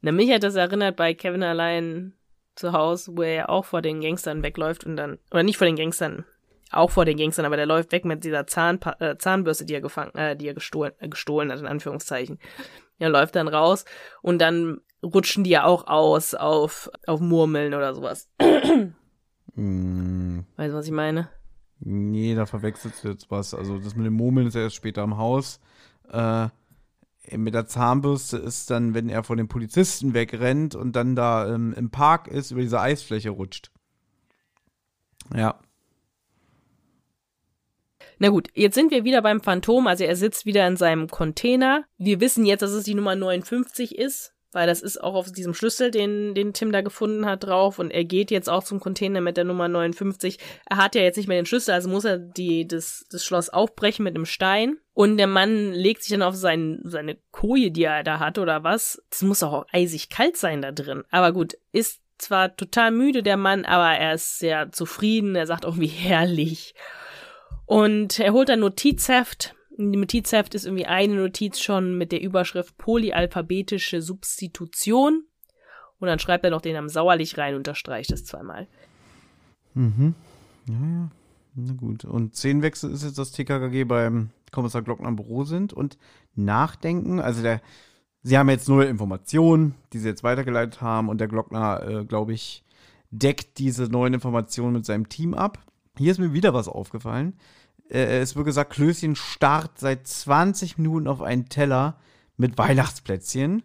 Na, mich hat das erinnert bei Kevin allein zu Hause, wo er ja auch vor den Gangstern wegläuft und dann, oder nicht vor den Gangstern, auch vor den Gangstern, aber der läuft weg mit dieser Zahnpa äh, Zahnbürste, die er gefangen, äh, die er gestohlen, äh, gestohlen hat, in Anführungszeichen. Er läuft dann raus und dann rutschen die ja auch aus auf, auf Murmeln oder sowas. Mm, Weißt du, was ich meine? nee, da verwechselst du jetzt was. Also das mit dem Murmeln ist ja erst später im Haus. Äh, mit der Zahnbürste ist dann, wenn er von den Polizisten wegrennt und dann da ähm, im Park ist, über diese Eisfläche rutscht. Ja. Na gut, jetzt sind wir wieder beim Phantom, also er sitzt wieder in seinem Container. Wir wissen jetzt, dass es die Nummer 59 ist, weil das ist auch auf diesem Schlüssel, den, den Tim da gefunden hat, drauf. Und er geht jetzt auch zum Container mit der Nummer 59. Er hat ja jetzt nicht mehr den Schlüssel, also muss er die, das, das Schloss aufbrechen mit einem Stein. Und der Mann legt sich dann auf sein, seine Koje, die er da hat, oder was. Es muss auch eisig kalt sein da drin. Aber gut, ist zwar total müde, der Mann, aber er ist sehr zufrieden. Er sagt irgendwie herrlich. Und er holt dann Notizheft. In Notizheft ist irgendwie eine Notiz schon mit der Überschrift polyalphabetische Substitution. Und dann schreibt er noch den am Sauerlich rein und unterstreicht es zweimal. Mhm. Ja, ja. Na gut. Und Szenenwechsel ist jetzt, dass TKKG beim Kommissar Glockner im Büro sind und nachdenken. Also der, sie haben jetzt neue Informationen, die sie jetzt weitergeleitet haben und der Glockner, äh, glaube ich, deckt diese neuen Informationen mit seinem Team ab. Hier ist mir wieder was aufgefallen. Äh, es wird gesagt, Klößchen starrt seit 20 Minuten auf einen Teller mit Weihnachtsplätzchen,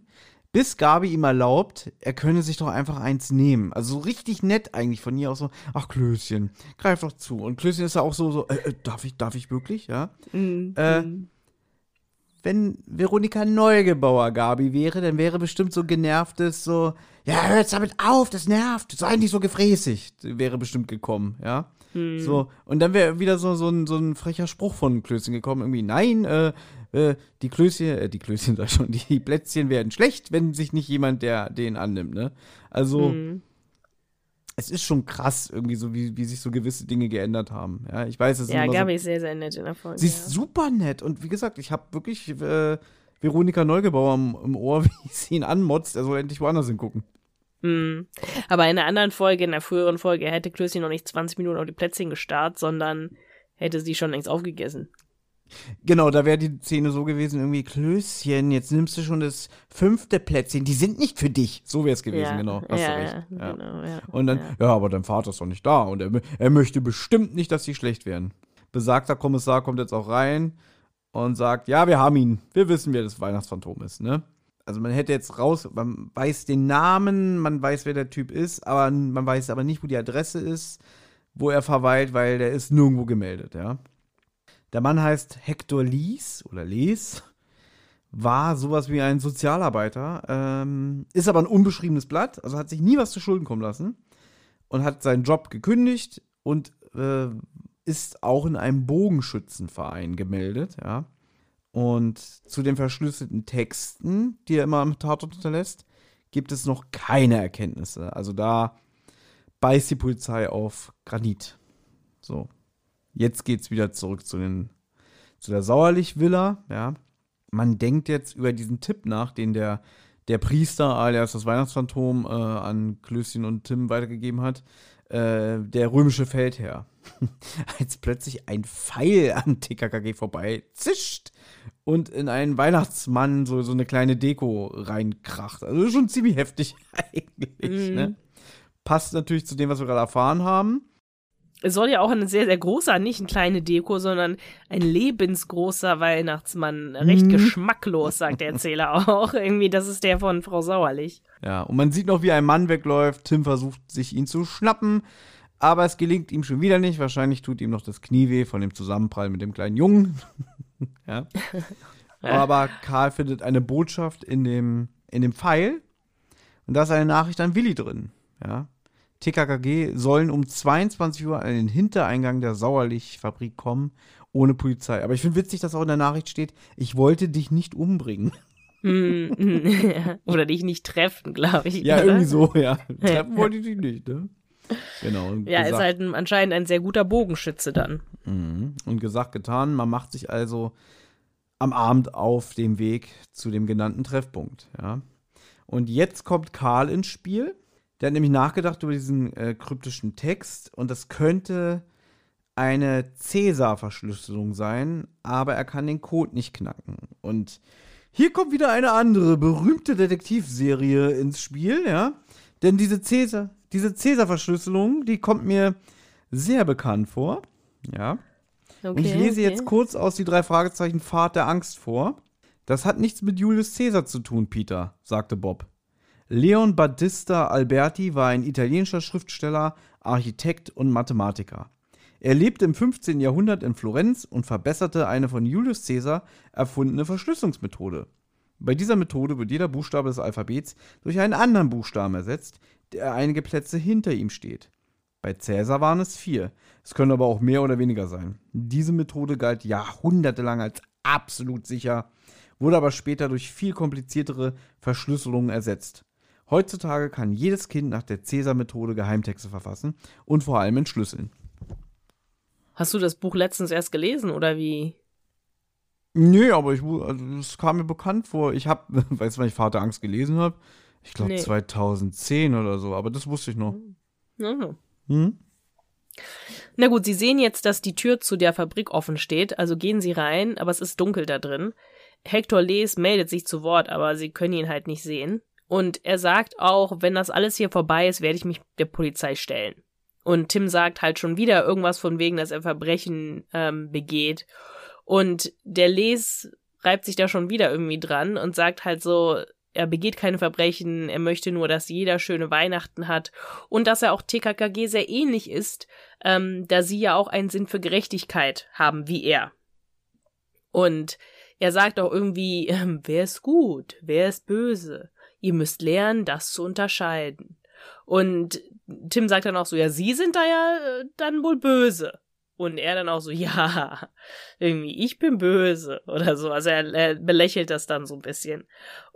bis Gabi ihm erlaubt, er könne sich doch einfach eins nehmen. Also so richtig nett eigentlich von ihr auch so, ach Klößchen, greif doch zu. Und Klößchen ist ja auch so, so, äh, äh, darf ich, darf ich wirklich, ja? Mhm. Wenn Veronika Neugebauer Gabi wäre, dann wäre bestimmt so genervtes so, ja, hör jetzt damit auf, das nervt, sei nicht so gefräßig, wäre bestimmt gekommen, ja. Mhm. So, und dann wäre wieder so, so, ein, so ein frecher Spruch von Klößchen gekommen, irgendwie, nein, äh, äh, die Klößchen, äh, die Klößchen [laughs] sag schon, die Plätzchen werden schlecht, wenn sich nicht jemand der den annimmt, ne? Also, Mhm. Es ist schon krass, irgendwie so, wie, wie sich so gewisse Dinge geändert haben, ja. Ich weiß, es ist Ja, immer so Gabi ist sehr, sehr nett in der Folge. Sie ist ja. super nett. Und wie gesagt, ich habe wirklich äh, Veronika Neugebauer im, im Ohr, [laughs] wie sie ihn anmotzt. Er soll endlich woanders hingucken. Mhm. Aber in einer anderen Folge, in der früheren Folge, hätte Klößchen noch nicht 20 Minuten auf die Plätzchen gestarrt, sondern hätte sie schon längst aufgegessen. Genau, da wäre die Szene so gewesen, irgendwie, Klößchen, jetzt nimmst du schon das fünfte Plätzchen. Die sind nicht für dich. So wäre es gewesen, ja. genau. Hast ja, du recht. Ja. Genau, ja. Und dann, ja. aber dein Vater ist doch nicht da. Und er, er möchte bestimmt nicht, dass sie schlecht werden. Besagter Kommissar kommt jetzt auch rein und sagt, ja, wir haben ihn. Wir wissen, wer das Weihnachtsphantom ist, ne? Also man hätte jetzt raus, man weiß den Namen, man weiß, wer der Typ ist, aber man weiß aber nicht, wo die Adresse ist, wo er verweilt, weil der ist nirgendwo gemeldet, ja. Der Mann heißt Hector Lies oder Les, war sowas wie ein Sozialarbeiter, ähm, ist aber ein unbeschriebenes Blatt, also hat sich nie was zu Schulden kommen lassen und hat seinen Job gekündigt und äh, ist auch in einem Bogenschützenverein gemeldet, ja. Und zu den verschlüsselten Texten, die er immer am Tatort hinterlässt, gibt es noch keine Erkenntnisse. Also da beißt die Polizei auf Granit. So. Jetzt geht's wieder zurück zu den zu der Sauerlich-Villa, ja. Man denkt jetzt über diesen Tipp nach, den der, der Priester, alias das Weihnachtsphantom, äh, an Klößchen und Tim weitergegeben hat. Äh, der römische Feldherr. [laughs] Als plötzlich ein Pfeil an TKKG vorbei zischt und in einen Weihnachtsmann so, so eine kleine Deko reinkracht. Also schon ziemlich heftig [laughs] eigentlich. Mhm. Ne? Passt natürlich zu dem, was wir gerade erfahren haben. Es soll ja auch ein sehr, sehr großer, nicht ein kleine Deko, sondern ein lebensgroßer Weihnachtsmann. Recht mhm. geschmacklos, sagt der Erzähler [laughs] auch. Irgendwie, das ist der von Frau Sauerlich. Ja, und man sieht noch, wie ein Mann wegläuft. Tim versucht, sich ihn zu schnappen. Aber es gelingt ihm schon wieder nicht. Wahrscheinlich tut ihm noch das Knie weh von dem Zusammenprall mit dem kleinen Jungen. [laughs] ja. Aber Karl findet eine Botschaft in dem, in dem Pfeil. Und da ist eine Nachricht an Willi drin. Ja. TKKG sollen um 22 Uhr an den Hintereingang der Sauerlich-Fabrik kommen, ohne Polizei. Aber ich finde witzig, dass auch in der Nachricht steht, ich wollte dich nicht umbringen. Hm, [laughs] Oder dich nicht treffen, glaube ich. Ja, irgendwie so, ja. [laughs] Treffen wollte ich dich nicht, ne? Genau. Ja, gesagt, ist halt ein, anscheinend ein sehr guter Bogenschütze dann. Mhm. Und gesagt, getan. Man macht sich also am Abend auf dem Weg zu dem genannten Treffpunkt, ja. Und jetzt kommt Karl ins Spiel der hat nämlich nachgedacht über diesen äh, kryptischen Text und das könnte eine Cäsar-Verschlüsselung sein, aber er kann den Code nicht knacken. Und hier kommt wieder eine andere berühmte Detektivserie ins Spiel, ja. Denn diese Cäsar, diese Cäsar-Verschlüsselung, die kommt mir sehr bekannt vor, ja. Okay, und ich lese okay. jetzt kurz aus die drei Fragezeichen Fahrt der Angst vor. Das hat nichts mit Julius Caesar zu tun, Peter, sagte Bob. Leon Battista Alberti war ein italienischer Schriftsteller, Architekt und Mathematiker. Er lebte im 15. Jahrhundert in Florenz und verbesserte eine von Julius Caesar erfundene Verschlüsselungsmethode. Bei dieser Methode wird jeder Buchstabe des Alphabets durch einen anderen Buchstaben ersetzt, der einige Plätze hinter ihm steht. Bei Caesar waren es vier. Es können aber auch mehr oder weniger sein. Diese Methode galt jahrhundertelang als absolut sicher, wurde aber später durch viel kompliziertere Verschlüsselungen ersetzt. Heutzutage kann jedes Kind nach der Cäsar-Methode Geheimtexte verfassen und vor allem entschlüsseln. Hast du das Buch letztens erst gelesen oder wie? Nee, aber ich, also es kam mir bekannt vor. Ich habe, [laughs] weißt du, wann ich Vater Angst gelesen habe? Ich glaube nee. 2010 oder so, aber das wusste ich noch. Mhm. Hm? Na gut, Sie sehen jetzt, dass die Tür zu der Fabrik offen steht, also gehen Sie rein, aber es ist dunkel da drin. Hector Les meldet sich zu Wort, aber Sie können ihn halt nicht sehen. Und er sagt auch, wenn das alles hier vorbei ist, werde ich mich der Polizei stellen. Und Tim sagt halt schon wieder irgendwas von wegen, dass er Verbrechen ähm, begeht. Und der Les reibt sich da schon wieder irgendwie dran und sagt halt so, er begeht keine Verbrechen, er möchte nur, dass jeder schöne Weihnachten hat und dass er auch TKKG sehr ähnlich ist, ähm, da sie ja auch einen Sinn für Gerechtigkeit haben wie er. Und er sagt auch irgendwie, ähm, wer ist gut, wer ist böse? Ihr müsst lernen, das zu unterscheiden. Und Tim sagt dann auch so, ja, Sie sind da ja äh, dann wohl böse. Und er dann auch so, [laughs] ja, irgendwie, ich bin böse oder so. Also er, er belächelt das dann so ein bisschen.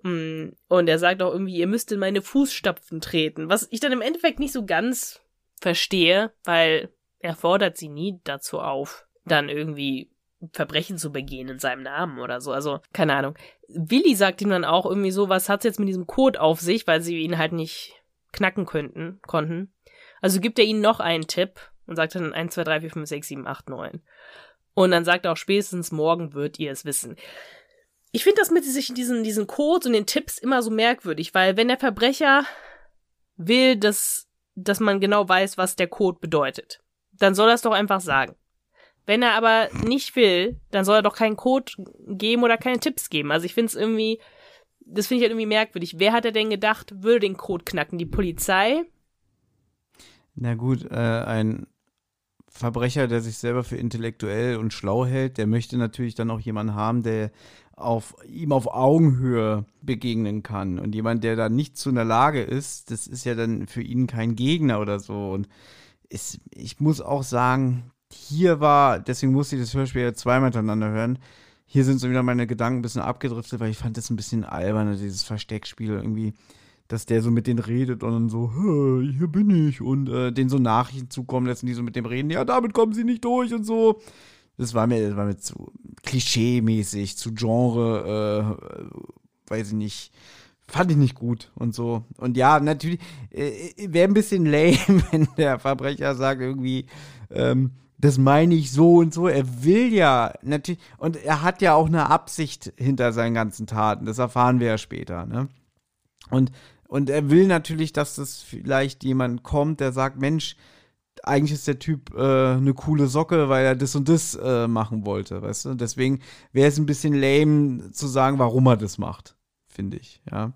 Mm, und er sagt auch irgendwie, ihr müsst in meine Fußstapfen treten. Was ich dann im Endeffekt nicht so ganz verstehe, weil er fordert sie nie dazu auf, dann irgendwie Verbrechen zu begehen in seinem Namen oder so. Also, keine Ahnung. Willi sagt ihm dann auch irgendwie so, was hat's jetzt mit diesem Code auf sich, weil sie ihn halt nicht knacken könnten, konnten. Also gibt er ihnen noch einen Tipp und sagt dann 1, 2, 3, 4, 5, 6, 7, 8, 9. Und dann sagt er auch spätestens morgen wird ihr es wissen. Ich finde das mit sich diesen, diesen Codes und den Tipps immer so merkwürdig, weil wenn der Verbrecher will, dass, dass man genau weiß, was der Code bedeutet, dann soll er es doch einfach sagen. Wenn er aber nicht will, dann soll er doch keinen Code geben oder keine Tipps geben. Also ich finde es irgendwie, das finde ich halt irgendwie merkwürdig. Wer hat er denn gedacht, würde den Code knacken? Die Polizei? Na gut, äh, ein Verbrecher, der sich selber für intellektuell und schlau hält, der möchte natürlich dann auch jemanden haben, der auf, ihm auf Augenhöhe begegnen kann. Und jemand, der da nicht zu einer Lage ist, das ist ja dann für ihn kein Gegner oder so. Und ist, ich muss auch sagen, hier war, deswegen musste ich das Hörspiel ja zweimal hintereinander hören. Hier sind so wieder meine Gedanken ein bisschen abgedriftet, weil ich fand das ein bisschen albern, dieses Versteckspiel irgendwie, dass der so mit denen redet und dann so, hier bin ich und äh, den so Nachrichten zukommen lassen, die so mit dem reden, ja, damit kommen sie nicht durch und so. Das war mir, das war mir zu klischee-mäßig, zu Genre, äh, weiß ich nicht, fand ich nicht gut und so. Und ja, natürlich, äh, wäre ein bisschen lame, [laughs] wenn der Verbrecher sagt irgendwie, ähm, das meine ich so und so. Er will ja natürlich, und er hat ja auch eine Absicht hinter seinen ganzen Taten. Das erfahren wir ja später, ne? Und, und er will natürlich, dass das vielleicht jemand kommt, der sagt, Mensch, eigentlich ist der Typ äh, eine coole Socke, weil er das und das äh, machen wollte, weißt du? Deswegen wäre es ein bisschen lame zu sagen, warum er das macht, finde ich, ja.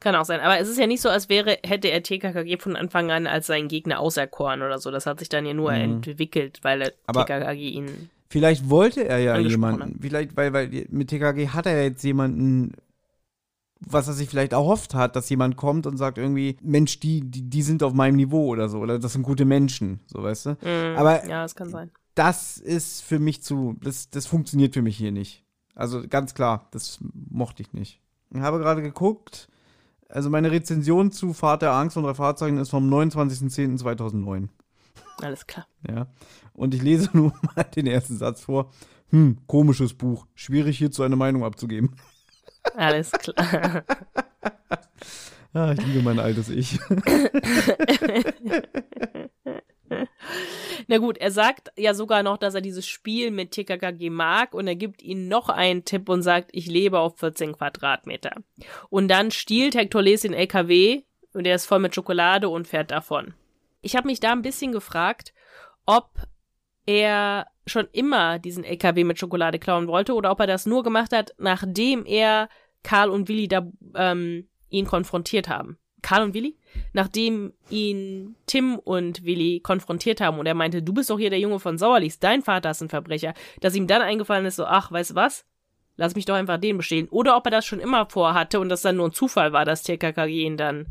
Kann auch sein. Aber es ist ja nicht so, als wäre, hätte er TKKG von Anfang an als seinen Gegner auserkoren oder so. Das hat sich dann ja nur mhm. entwickelt, weil er Aber TKKG ihn. Vielleicht wollte er ja jemanden. Vielleicht, weil, weil mit TKG hat er jetzt jemanden, was er sich vielleicht erhofft hat, dass jemand kommt und sagt irgendwie, Mensch, die, die, die sind auf meinem Niveau oder so. Oder das sind gute Menschen, so weißt du. Mhm. Aber ja, das kann sein. Das ist für mich zu, das, das funktioniert für mich hier nicht. Also ganz klar, das mochte ich nicht. Ich habe gerade geguckt, also meine Rezension zu Fahrt der Angst und drei Fahrzeugen ist vom 29.10.2009. Alles klar. Ja. Und ich lese [laughs] nur mal den ersten Satz vor. Hm, komisches Buch. Schwierig hierzu eine Meinung abzugeben. Alles klar. [laughs] ah, ich liebe mein altes Ich. [laughs] [laughs] Na gut, er sagt ja sogar noch, dass er dieses Spiel mit TKKG mag und er gibt ihnen noch einen Tipp und sagt, ich lebe auf 14 Quadratmeter. Und dann stiehlt Hector Les den LKW und der ist voll mit Schokolade und fährt davon. Ich habe mich da ein bisschen gefragt, ob er schon immer diesen LKW mit Schokolade klauen wollte oder ob er das nur gemacht hat, nachdem er Karl und Willi da ähm, ihn konfrontiert haben. Karl und Willi? Nachdem ihn Tim und Willi konfrontiert haben und er meinte, du bist doch hier der Junge von Sauerlichs, dein Vater ist ein Verbrecher, dass ihm dann eingefallen ist, so, ach, weißt du was? Lass mich doch einfach den bestehen. Oder ob er das schon immer vorhatte und das dann nur ein Zufall war, dass TKKG ihn dann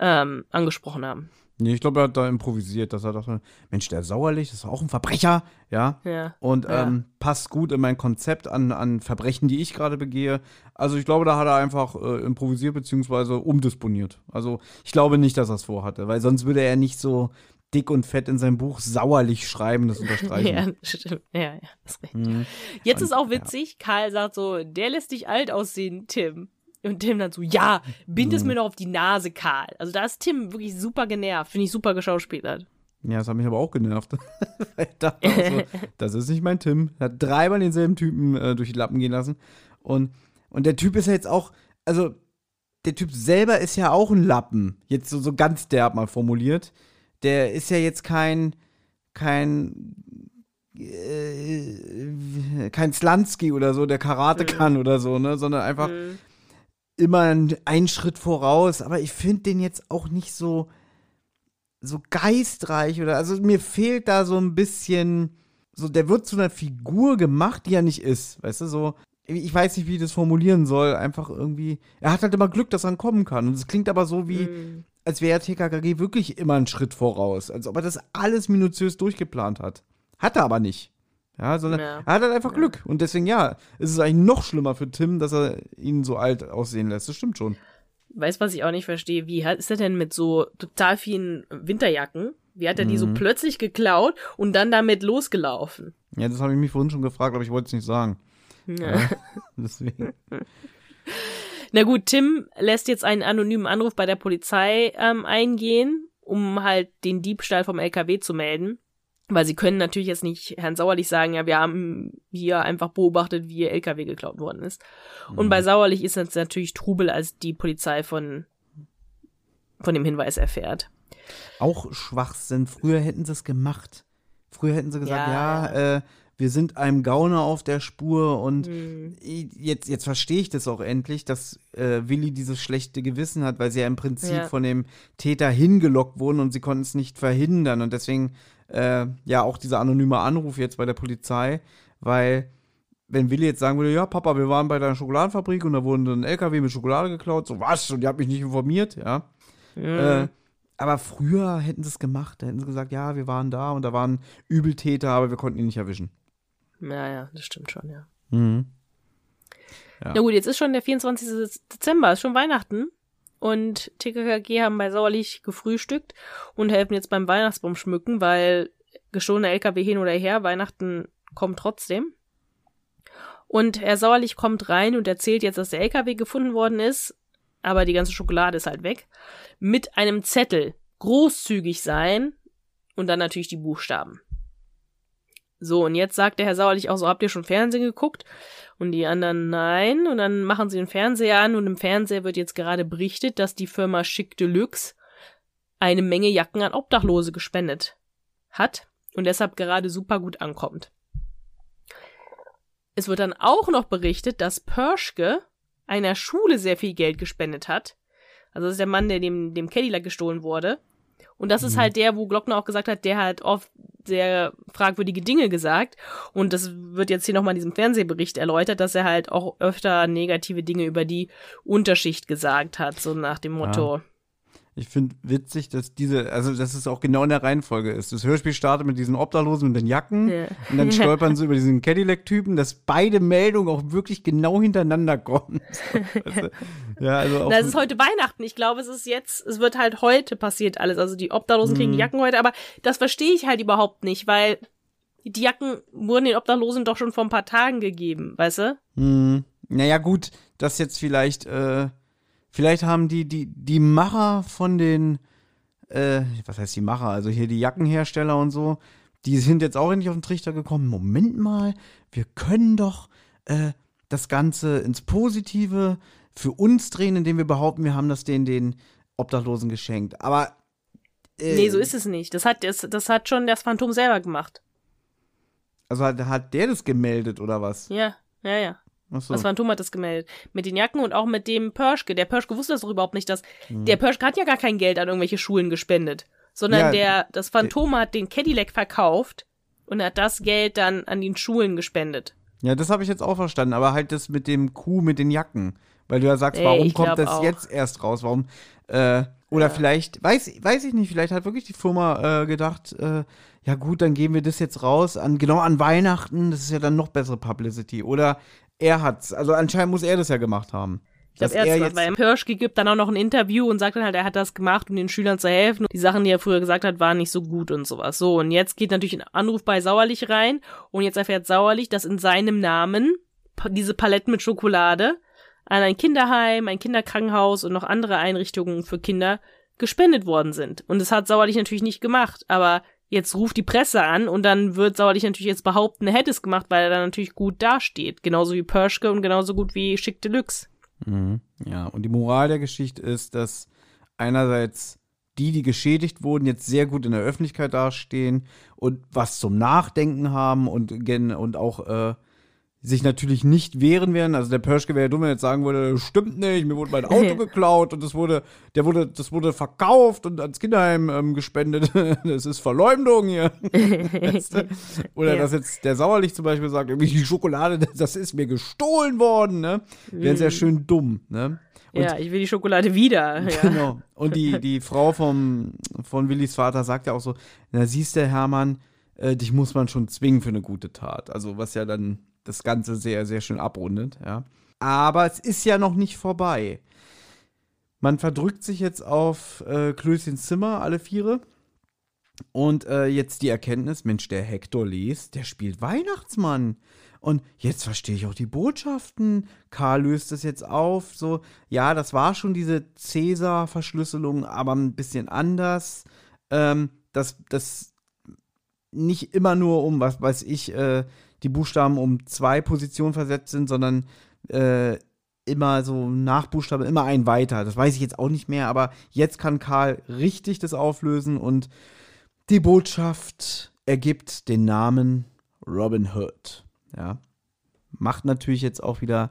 ähm, angesprochen haben. Nee, ich glaube, er hat da improvisiert, dass er dachte, Mensch, der Sauerlich ist auch ein Verbrecher, ja. ja. Und ja. Ähm, passt gut in mein Konzept an, an Verbrechen, die ich gerade begehe. Also ich glaube, da hat er einfach äh, improvisiert bzw. umdisponiert. Also ich glaube nicht, dass er es vorhatte, weil sonst würde er nicht so dick und fett in seinem Buch sauerlich schreiben, das unterstreichen. [laughs] ja, stimmt. Ja, ja, das ist richtig. Mhm. Jetzt und, ist auch witzig, ja. Karl sagt so, der lässt dich alt aussehen, Tim. Und Tim dann so, ja, bind es mhm. mir doch auf die Nase, Karl. Also da ist Tim wirklich super genervt. Finde ich super geschauspielert. Ja, das hat mich aber auch genervt. [laughs] so, [laughs] das ist nicht mein Tim. Er hat dreimal denselben Typen äh, durch die Lappen gehen lassen. Und, und der Typ ist ja jetzt auch, also der Typ selber ist ja auch ein Lappen. Jetzt so, so ganz derb mal formuliert. Der ist ja jetzt kein, kein, äh, kein Slansky oder so, der Karate mhm. kann oder so, ne, sondern einfach mhm immer einen Schritt voraus, aber ich finde den jetzt auch nicht so, so geistreich oder, also mir fehlt da so ein bisschen, so, der wird zu einer Figur gemacht, die er nicht ist, weißt du, so, ich weiß nicht, wie ich das formulieren soll, einfach irgendwie, er hat halt immer Glück, dass er kommen kann und es klingt aber so wie, mm. als wäre TKKG wirklich immer einen Schritt voraus, als ob er das alles minutiös durchgeplant hat. Hat er aber nicht. Ja, sondern ja. er hat halt einfach ja. Glück. Und deswegen, ja, ist es eigentlich noch schlimmer für Tim, dass er ihn so alt aussehen lässt. Das stimmt schon. Weißt was ich auch nicht verstehe? Wie ist er denn mit so total vielen Winterjacken? Wie hat er mhm. die so mhm. plötzlich geklaut und dann damit losgelaufen? Ja, das habe ich mich vorhin schon gefragt, aber ich wollte es nicht sagen. Ja. ja [laughs] [laughs] deswegen. Na gut, Tim lässt jetzt einen anonymen Anruf bei der Polizei ähm, eingehen, um halt den Diebstahl vom LKW zu melden. Weil sie können natürlich jetzt nicht Herrn Sauerlich sagen, ja, wir haben hier einfach beobachtet, wie ihr LKW geklaut worden ist. Mhm. Und bei Sauerlich ist es natürlich Trubel, als die Polizei von, von dem Hinweis erfährt. Auch Schwachsinn. Früher hätten sie es gemacht. Früher hätten sie gesagt, ja, ja äh, wir sind einem Gauner auf der Spur und mhm. jetzt, jetzt verstehe ich das auch endlich, dass äh, Willi dieses schlechte Gewissen hat, weil sie ja im Prinzip ja. von dem Täter hingelockt wurden und sie konnten es nicht verhindern und deswegen äh, ja auch dieser anonyme Anruf jetzt bei der Polizei, weil wenn Willi jetzt sagen würde, ja, Papa, wir waren bei deiner Schokoladenfabrik und da wurden ein LKW mit Schokolade geklaut, so was, und die hat mich nicht informiert, ja. Mhm. Äh, aber früher hätten sie es gemacht, da hätten sie gesagt, ja, wir waren da und da waren Übeltäter, aber wir konnten ihn nicht erwischen. Ja, ja, das stimmt schon, ja. Mhm. Ja. Na gut, jetzt ist schon der 24. Dezember, ist schon Weihnachten. Und TKKG haben bei Sauerlich gefrühstückt und helfen jetzt beim Weihnachtsbaum schmücken, weil gestohlene LKW hin oder her, Weihnachten kommt trotzdem. Und Herr Sauerlich kommt rein und erzählt jetzt, dass der LKW gefunden worden ist, aber die ganze Schokolade ist halt weg, mit einem Zettel. Großzügig sein und dann natürlich die Buchstaben. So, und jetzt sagt der Herr Sauerlich auch so, habt ihr schon Fernsehen geguckt? Und die anderen nein. Und dann machen sie den Fernseher an und im Fernseher wird jetzt gerade berichtet, dass die Firma Chic Deluxe eine Menge Jacken an Obdachlose gespendet hat und deshalb gerade super gut ankommt. Es wird dann auch noch berichtet, dass Perschke einer Schule sehr viel Geld gespendet hat. Also das ist der Mann, der dem, dem Cadillac gestohlen wurde. Und das ist halt der, wo Glockner auch gesagt hat, der hat oft sehr fragwürdige Dinge gesagt. Und das wird jetzt hier nochmal in diesem Fernsehbericht erläutert, dass er halt auch öfter negative Dinge über die Unterschicht gesagt hat, so nach dem Motto. Ich finde witzig, dass diese, also dass es auch genau in der Reihenfolge ist. Das Hörspiel startet mit diesen Obdachlosen und den Jacken Ja. und dann [laughs] stolpern sie über diesen Cadillac-Typen, dass beide Meldungen auch wirklich genau hintereinander kommen. Weißt [laughs] du? ja, also auch Na, es ist heute Weihnachten. Ich glaube, es ist jetzt, es wird halt heute passiert alles. Also die Obdachlosen kriegen die Jacken heute, aber das verstehe ich halt überhaupt nicht, weil die Jacken wurden den Obdachlosen doch schon vor ein paar Tagen gegeben, weißt du? Hm, naja, gut, das jetzt vielleicht, äh, vielleicht haben die, die, die Macher von den, äh, was heißt die Macher, also hier die Jackenhersteller und so, die sind jetzt auch endlich auf den Trichter gekommen. Moment mal, wir können doch äh, das Ganze ins Positive für uns drehen, indem wir behaupten, wir haben das den, den Obdachlosen geschenkt. Aber äh, Nee, so ist es nicht. Das hat, das, das hat schon das Phantom selber gemacht. Also hat, hat der das gemeldet oder was? Ja, ja, ja. Achso. Das Phantom hat das gemeldet. Mit den Jacken und auch mit dem Perschke. Der Perschke wusste das doch überhaupt nicht, dass. Der Perschke hat ja gar kein Geld an irgendwelche Schulen gespendet. Sondern Ja, der, das Phantom hat den Cadillac verkauft und hat das Geld dann an den Schulen gespendet. Ja, das habe ich jetzt auch verstanden, aber halt das mit dem Kuh mit den Jacken. Weil du ja sagst, Ey, warum kommt das auch. jetzt erst raus? Warum? Äh, oder Ja. vielleicht, weiß, weiß ich nicht, vielleicht hat wirklich die Firma äh, gedacht, äh, ja gut, dann geben wir das jetzt raus, an, genau an Weihnachten, das ist ja dann noch bessere Publicity. Oder er hat's, also anscheinend muss er das ja gemacht haben. Ich glaube, er er hat weil Perschke gibt dann auch noch ein Interview und sagt dann halt, er hat das gemacht, um den Schülern zu helfen. Die Sachen, die er früher gesagt hat, waren nicht so gut und sowas. So, und jetzt geht natürlich ein Anruf bei Sauerlich rein und jetzt erfährt Sauerlich, dass in seinem Namen diese Paletten mit Schokolade an ein Kinderheim, ein Kinderkrankenhaus und noch andere Einrichtungen für Kinder gespendet worden sind. Und das hat Sauerlich natürlich nicht gemacht, aber jetzt ruft die Presse an und dann wird Sauerlich natürlich jetzt behaupten, er hätte es gemacht, weil er dann natürlich gut dasteht. Genauso wie Perschke und genauso gut wie Schick Deluxe. Mhm. Ja, und die Moral der Geschichte ist, dass einerseits die, die geschädigt wurden, jetzt sehr gut in der Öffentlichkeit dastehen und was zum Nachdenken haben und, und auch äh, sich natürlich nicht wehren werden. Also der Perschke wäre ja dumm, wenn er jetzt sagen würde, das stimmt nicht, mir wurde mein [laughs] Auto geklaut und das wurde, der wurde, das wurde verkauft und ans Kinderheim ähm, gespendet. [laughs] das ist Verleumdung hier. [laughs] Oder Ja. dass jetzt der Sauerlich zum Beispiel sagt, die Schokolade, das ist mir gestohlen worden, ne? Wäre sehr schön dumm, ne? Und ja, ich will die Schokolade wieder. Ja. Genau. Und die, die Frau vom, von Willis Vater sagt ja auch so, na siehst du, Hermann, äh, dich muss man schon zwingen für eine gute Tat. Also was ja dann das Ganze sehr, sehr schön abrundet, ja. Aber es ist ja noch nicht vorbei. Man verdrückt sich jetzt auf äh, Klößchens Zimmer, alle Viere. Und äh, jetzt die Erkenntnis, Mensch, der Hector liest, der spielt Weihnachtsmann. Und jetzt verstehe ich auch die Botschaften. Karl löst es jetzt auf. So, ja, das war schon diese Cäsar-Verschlüsselung, aber ein bisschen anders. Ähm, dass das nicht immer nur um, was weiß ich, äh, die Buchstaben um zwei Positionen versetzt sind, sondern äh, immer so Nachbuchstaben, immer ein weiter. Das weiß ich jetzt auch nicht mehr, aber jetzt kann Karl richtig das auflösen und die Botschaft ergibt den Namen Robin Hood. Ja. Macht natürlich jetzt auch wieder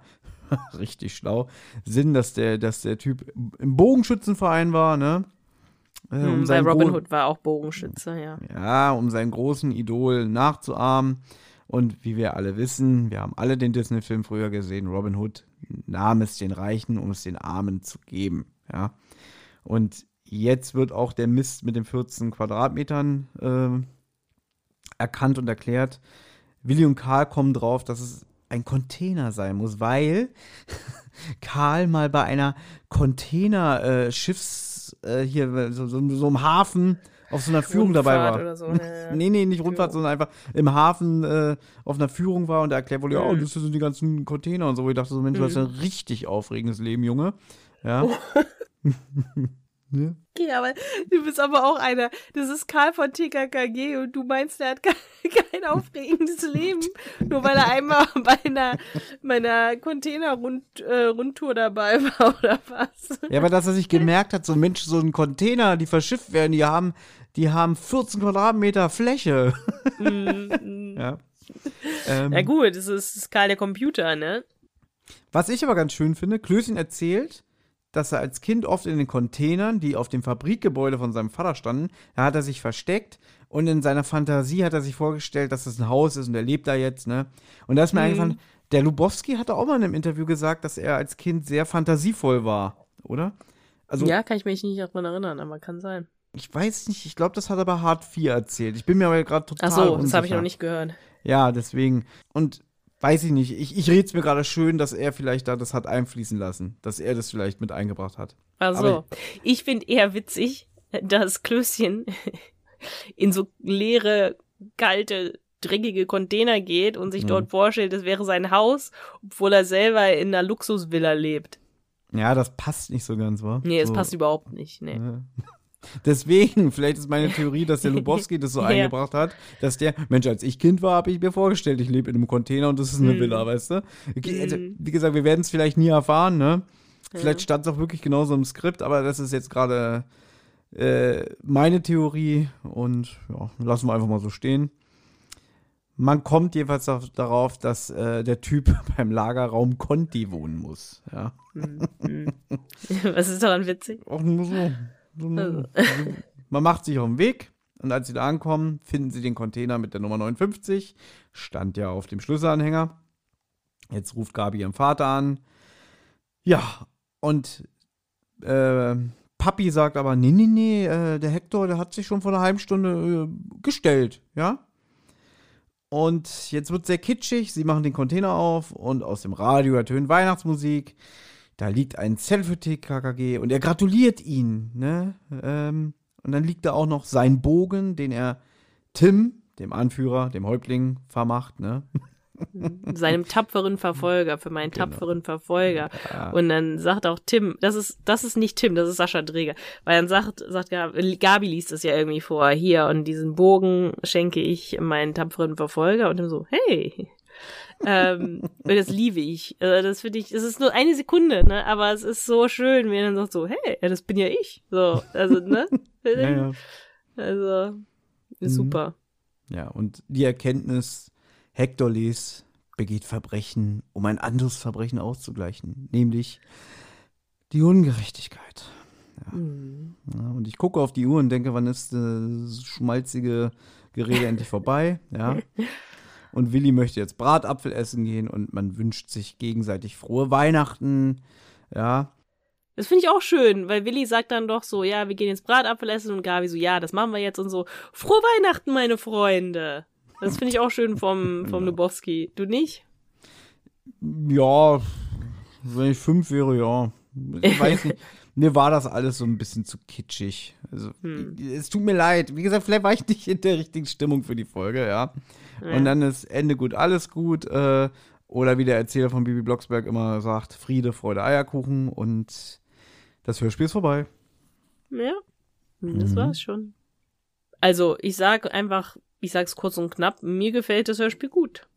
[laughs] richtig schlau Sinn, dass der, dass der Typ im Bogenschützenverein war, ne? Äh, Hm, um weil seinen Robin Hood war auch Bogenschütze, ja. Ja, um seinen großen Idol nachzuahmen. Und wie wir alle wissen, wir haben alle den Disney-Film früher gesehen, Robin Hood nahm es den Reichen, um es den Armen zu geben. Ja. Und jetzt wird auch der Mist mit den 14 Quadratmetern äh, erkannt und erklärt. Willi und Karl kommen drauf, dass es ein Container sein muss, weil [laughs] Karl mal bei einer Container-Schiffs, äh, hier, so, so, so im Hafen auf so einer Führung dabei Rundfahrt war. Oder so, [laughs] ja. Nee, nee, nicht Rundfahrt, sondern einfach im Hafen äh, auf einer Führung war und er erklärt wurde, ja, Mhm. das sind die ganzen Container und so. Ich dachte so, Mensch, du hast ja ein richtig aufregendes Leben, Junge. Ja. Oh. [laughs] [laughs] ja. Okay, aber du bist aber auch einer. Das ist Karl von TKKG und du meinst, er hat kein, [laughs] kein aufregendes [laughs] Leben, nur weil er einmal [laughs] bei einer, bei einer Container-Rundtour dabei war oder was? Ja, aber dass er sich gemerkt hat, so Mensch, so ein Container, die verschifft werden, die haben, die haben 14 Quadratmeter Fläche. Mm, Ja. Ähm, Ja gut, das ist, das ist Karl der Computer, ne? Was ich aber ganz schön finde, Klößchen erzählt, dass er als Kind oft in den Containern, die auf dem Fabrikgebäude von seinem Vater standen, da hat er sich versteckt und in seiner Fantasie hat er sich vorgestellt, dass das ein Haus ist und er lebt da jetzt, ne? Und da ist mir Mhm. eingefallen, der Lubowski hatte auch mal in einem Interview gesagt, dass er als Kind sehr fantasievoll war, oder? Also, ja, kann ich mich nicht daran erinnern, aber kann sein. ich weiß nicht, ich glaube, das hat aber Hart 4 erzählt. Ich bin mir aber gerade total Ach so, das habe ich unsicher. noch nicht gehört. Ja, deswegen. Und weiß ich nicht. Ich, ich rede es mir gerade schön, dass er vielleicht da das hat einfließen lassen. Dass er das vielleicht mit eingebracht hat. Also, Aber ich finde eher witzig, dass Klößchen [laughs] in so leere, kalte, dreckige Container geht und sich Mhm. dort vorstellt, das wäre sein Haus, obwohl er selber in einer Luxusvilla lebt. Ja, das passt nicht so ganz, wa? Nee, das so, passt überhaupt nicht. Nee. Ja. Deswegen, [laughs] vielleicht ist meine Theorie, dass der Lubowski das so [laughs] Ja. eingebracht hat, dass der, Mensch, als ich Kind war, habe ich mir vorgestellt, ich lebe in einem Container und das ist eine Mhm. Villa, weißt du? Also, Mhm. wie gesagt, wir werden es vielleicht nie erfahren, ne? Vielleicht stand es auch wirklich genauso im Skript, aber das ist jetzt gerade äh, meine Theorie und ja, lassen wir einfach mal so stehen. Man kommt jedenfalls auf, darauf, dass äh, der Typ [laughs] beim Lagerraum Conti wohnen muss. Ja. Hm, hm. Was ist daran witzig? Auch nur so. So nur. Man macht sich auf den Weg und als sie da ankommen, finden sie den Container mit der Nummer 59. Stand ja auf dem Schlüsselanhänger. Jetzt ruft Gabi ihren Vater an. Ja, und äh, Papi sagt aber, nee, nee, nee, äh, der Hector, der hat sich schon vor einer halben Stunde äh, gestellt, ja. Und jetzt wird sehr kitschig, sie machen den Container auf und aus dem Radio ertönt Weihnachtsmusik. Da liegt ein Zettel für TKKG und er gratuliert ihn, ne? Ähm, und dann liegt da auch noch sein Bogen, den er Tim, dem Anführer, dem Häuptling, vermacht, ne? [laughs] Seinem tapferen Verfolger, für meinen Genau. tapferen Verfolger. Ja. Und dann sagt auch Tim, das ist, das ist nicht Tim, das ist Sascha Dreger. Weil dann sagt, sagt Gabi, Gabi liest es ja irgendwie vor, hier, und diesen Bogen schenke ich meinen tapferen Verfolger. Und dann so, hey. Ähm, und das liebe ich. Also das finde ich, es ist nur eine Sekunde, ne? Aber es ist so schön, wenn dann sagt so, hey, ja, das bin ja ich. So, also, ne? [laughs] Ja, ja. Also, ist Mhm. super. ja, und die Erkenntnis, Hector Les begeht Verbrechen, um ein anderes Verbrechen auszugleichen, nämlich die Ungerechtigkeit. Mhm. Ja, und ich gucke auf die Uhr und denke, wann ist das schmalzige Gerede endlich vorbei? Ja. [laughs] Und Willi möchte jetzt Bratapfel essen gehen und man wünscht sich gegenseitig frohe Weihnachten. Ja. Das finde ich auch schön, weil Willi sagt dann doch so, ja, wir gehen jetzt Bratapfel essen und Gabi so, ja, das machen wir jetzt und so. Frohe Weihnachten, meine Freunde. Das finde ich auch schön vom, [laughs] vom Lubowski. Du nicht? Ja, wenn ich fünf wäre, ja. Ich weiß nicht. [laughs] Mir war das alles so ein bisschen zu kitschig. Also, Hm. es tut mir leid. Wie gesagt, vielleicht war ich nicht in der richtigen Stimmung für die Folge, ja. Ja. Und dann ist Ende gut, alles gut. Äh, oder wie der Erzähler von Bibi Blocksberg immer sagt, Friede, Freude, Eierkuchen. Und das Hörspiel ist vorbei. Ja, das Mhm. war's schon. Also, ich sag einfach, ich sag's kurz und knapp, mir gefällt das Hörspiel gut.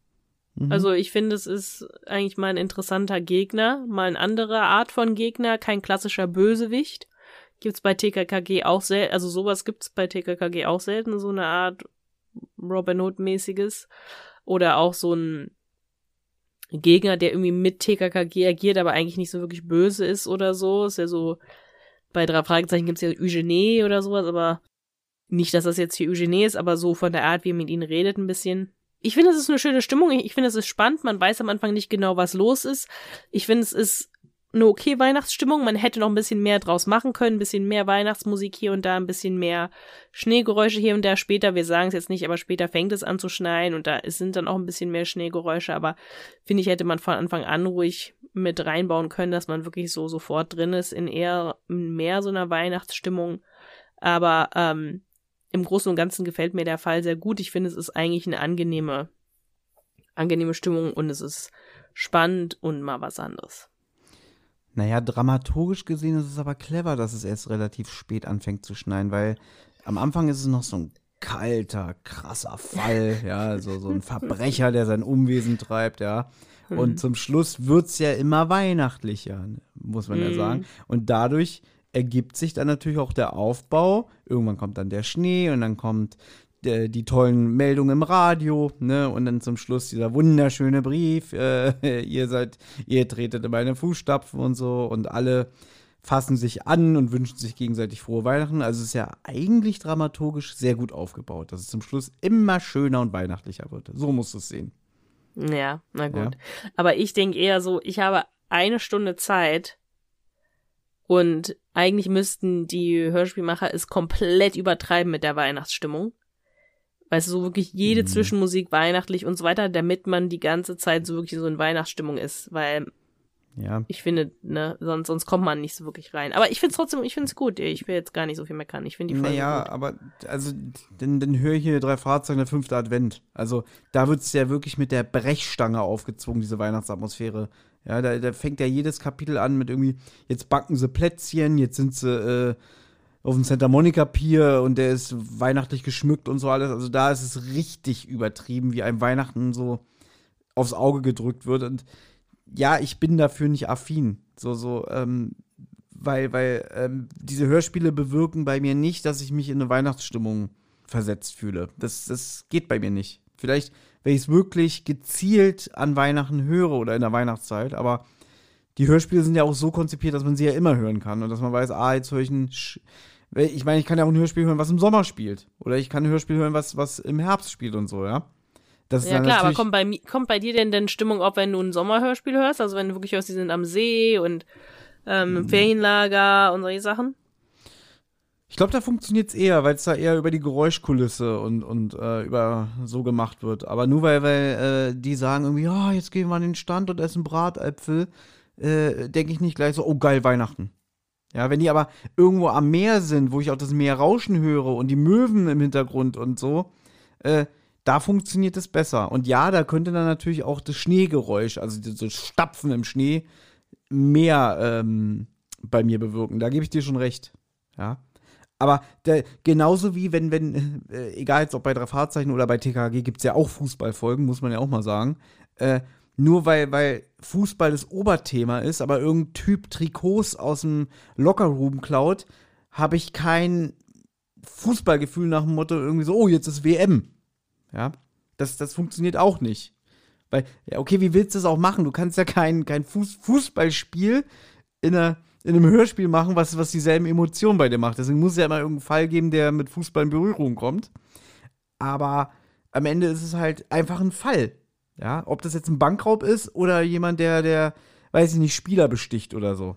Mhm. Also, ich finde, es ist eigentlich mal ein interessanter Gegner, mal eine andere Art von Gegner, kein klassischer Bösewicht. Gibt's bei TKKG auch selten, also sowas gibt's bei TKKG auch selten, so eine Art Robin Hood-mäßiges. Oder auch so ein Gegner, der irgendwie mit TKKG agiert, aber eigentlich nicht so wirklich böse ist oder so. Ist ja so bei drei Fragezeichen gibt es ja Eugenie oder sowas, aber nicht, dass das jetzt hier Eugenie ist, aber so von der Art, wie er mit ihnen redet, ein bisschen. Ich finde, es ist eine schöne Stimmung. Ich finde, es ist spannend. Man weiß am Anfang nicht genau, was los ist. Ich finde, es ist eine okay Weihnachtsstimmung. Man hätte noch ein bisschen mehr draus machen können, ein bisschen mehr Weihnachtsmusik hier und da, ein bisschen mehr Schneegeräusche hier und da. Später, wir sagen es jetzt nicht, aber später fängt es an zu schneien und da sind dann auch ein bisschen mehr Schneegeräusche. Aber finde ich, hätte man von Anfang an ruhig mit reinbauen können, dass man wirklich so sofort drin ist in eher mehr so einer Weihnachtsstimmung. Aber ähm, im Großen und Ganzen gefällt mir der Fall sehr gut. Ich finde, es ist eigentlich eine angenehme, angenehme Stimmung und es ist spannend und mal was anderes. Naja, dramaturgisch gesehen ist es aber clever, dass es erst relativ spät anfängt zu schneien, weil am Anfang ist es noch so ein kalter, krasser Fall, ja, so, so ein Verbrecher, der sein Unwesen treibt, ja. Und mhm. zum Schluss wird es ja immer weihnachtlicher, muss man mhm. ja sagen. Und dadurch ergibt sich dann natürlich auch der Aufbau. Irgendwann kommt dann der Schnee und dann kommt äh, die tollen Meldungen im Radio, ne? Und dann zum Schluss dieser wunderschöne Brief, äh, [laughs] ihr seid, ihr tretet in meine Fußstapfen und so und alle fassen sich an und wünschen sich gegenseitig frohe Weihnachten. Also es ist ja eigentlich dramaturgisch sehr gut aufgebaut, dass es zum Schluss immer schöner und weihnachtlicher wird. So musst du es sehen. Ja, na gut. Ja. Aber ich denke eher so, ich habe eine Stunde Zeit und eigentlich müssten die Hörspielmacher es komplett übertreiben mit der Weihnachtsstimmung. Weißt du, so wirklich jede mhm. Zwischenmusik weihnachtlich und so weiter, damit man die ganze Zeit so wirklich so in Weihnachtsstimmung ist, weil ja. Ich finde, ne, sonst, sonst kommt man nicht so wirklich rein. Aber ich finde es trotzdem, ich finde es gut. Ich will jetzt gar nicht so viel meckern. Ich finde die Folge Naja, gut. aber, also, dann, dann höre ich hier drei Fahrzeuge, der fünfte Advent. Also, da wird es ja wirklich mit der Brechstange aufgezwungen, diese Weihnachtsatmosphäre. Ja, da, da fängt ja jedes Kapitel an mit irgendwie, jetzt backen sie Plätzchen, jetzt sind sie, äh, auf dem Santa Monica Pier und der ist weihnachtlich geschmückt und so alles. Also da ist es richtig übertrieben, wie einem Weihnachten so aufs Auge gedrückt wird. Und ja, ich bin dafür nicht affin. So, so, ähm, weil, weil ähm, diese Hörspiele bewirken bei mir nicht, dass ich mich in eine Weihnachtsstimmung versetzt fühle. Das, das geht bei mir nicht. Vielleicht, wenn ich es wirklich gezielt an Weihnachten höre oder in der Weihnachtszeit, aber die Hörspiele sind ja auch so konzipiert, dass man sie ja immer hören kann und dass man weiß, ah, jetzt höre ich ein. Sch ich meine, ich kann ja auch ein Hörspiel hören, was im Sommer spielt. Oder ich kann ein Hörspiel hören, was, was im Herbst spielt und so, ja. Das ja klar, aber kommt bei, kommt bei dir denn denn Stimmung auf, wenn du ein Sommerhörspiel hörst? Also wenn du wirklich hörst, die sind am See und ähm, im mhm. Ferienlager und solche Sachen? Ich glaube, da funktioniert es eher, weil es da eher über die Geräuschkulisse und, und äh, über so gemacht wird. Aber nur weil, weil äh, die sagen irgendwie, ja, oh, jetzt gehen wir an den Stand und essen Bratäpfel, äh, denke ich nicht gleich so, oh geil, Weihnachten. Ja, wenn die aber irgendwo am Meer sind, wo ich auch das Meer rauschen höre und die Möwen im Hintergrund und so, äh, da funktioniert es besser. Und ja, da könnte dann natürlich auch das Schneegeräusch, also das Stapfen im Schnee, mehr ähm, bei mir bewirken. Da gebe ich dir schon recht. Ja. Aber der, genauso wie wenn, wenn, äh, egal jetzt ob bei drei Fahrzeichen oder bei TKG, gibt es ja auch Fußballfolgen, muss man ja auch mal sagen. Äh, nur weil, weil Fußball das Oberthema ist, aber irgendein Typ Trikots aus dem Lockerroom klaut, habe ich kein Fußballgefühl nach dem Motto irgendwie so, oh, jetzt ist WM. Ja, das, das funktioniert auch nicht. Weil, ja, okay, wie willst du das auch machen? Du kannst ja kein, kein Fuß, Fußballspiel in, einer, in einem Hörspiel machen, was, was dieselben Emotionen bei dir macht. Deswegen muss es ja immer irgendeinen Fall geben, der mit Fußball in Berührung kommt. Aber am Ende ist es halt einfach ein Fall. Ja, ob das jetzt ein Bankraub ist oder jemand, der, der, weiß ich nicht, Spieler besticht oder so.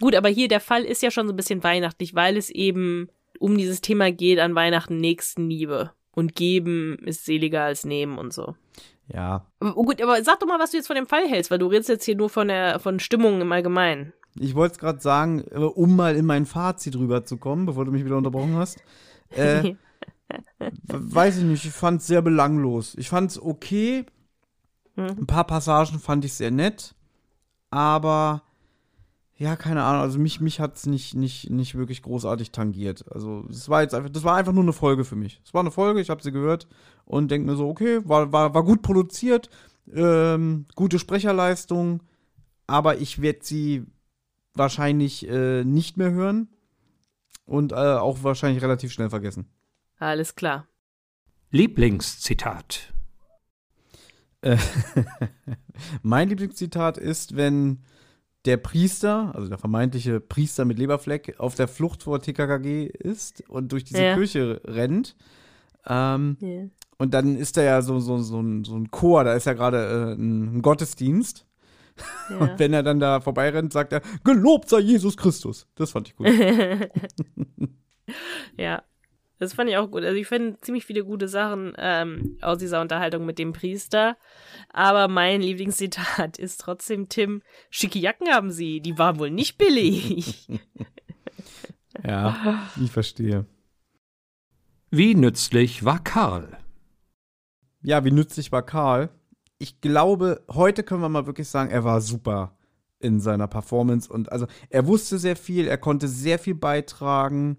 Gut, aber hier der Fall ist ja schon so ein bisschen weihnachtlich, weil es eben um dieses Thema geht an Weihnachten Nächstenliebe und geben ist seliger als nehmen und so. Ja. Aber, oh gut, aber sag doch mal, was du jetzt von dem Fall hältst, weil du redest jetzt hier nur von der von Stimmung im Allgemeinen. Ich wollte es gerade sagen, um mal in mein Fazit rüberzukommen, bevor du mich wieder unterbrochen hast. Äh, [laughs] weiß ich nicht, ich fand es sehr belanglos. Ich fand es okay. Mhm. Ein paar Passagen fand ich sehr nett, aber ja, keine Ahnung, also mich, mich hat es nicht, nicht, nicht wirklich großartig tangiert. Also es war jetzt einfach, das war einfach nur eine Folge für mich. Es war eine Folge, ich habe sie gehört und denke mir so, okay, war, war, war gut produziert, ähm, gute Sprecherleistung, aber ich werde sie wahrscheinlich äh, nicht mehr hören und äh, auch wahrscheinlich relativ schnell vergessen. Alles klar. Lieblingszitat. Äh, [laughs] mein Lieblingszitat ist, wenn der Priester, also der vermeintliche Priester mit Leberfleck, auf der Flucht vor TKKG ist und durch diese Ja. Kirche rennt. Ähm, Ja. und dann ist da ja so, so, so, ein, so ein Chor, da ist ja gerade äh, ein, ein Gottesdienst. Ja. Und wenn er dann da vorbeirennt, sagt er, gelobt sei Jesus Christus. Das fand ich gut. [laughs] ja. Das fand ich auch gut. Also ich finde ziemlich viele gute Sachen ähm, aus dieser Unterhaltung mit dem Priester. Aber mein Lieblingszitat [laughs] ist trotzdem Tim, schicke Jacken haben sie, die waren wohl nicht billig. [laughs] ja, ich verstehe. Wie nützlich war Karl? Ja, wie nützlich war Karl? Ich glaube, heute können wir mal wirklich sagen, er war super in seiner Performance und also er wusste sehr viel, er konnte sehr viel beitragen,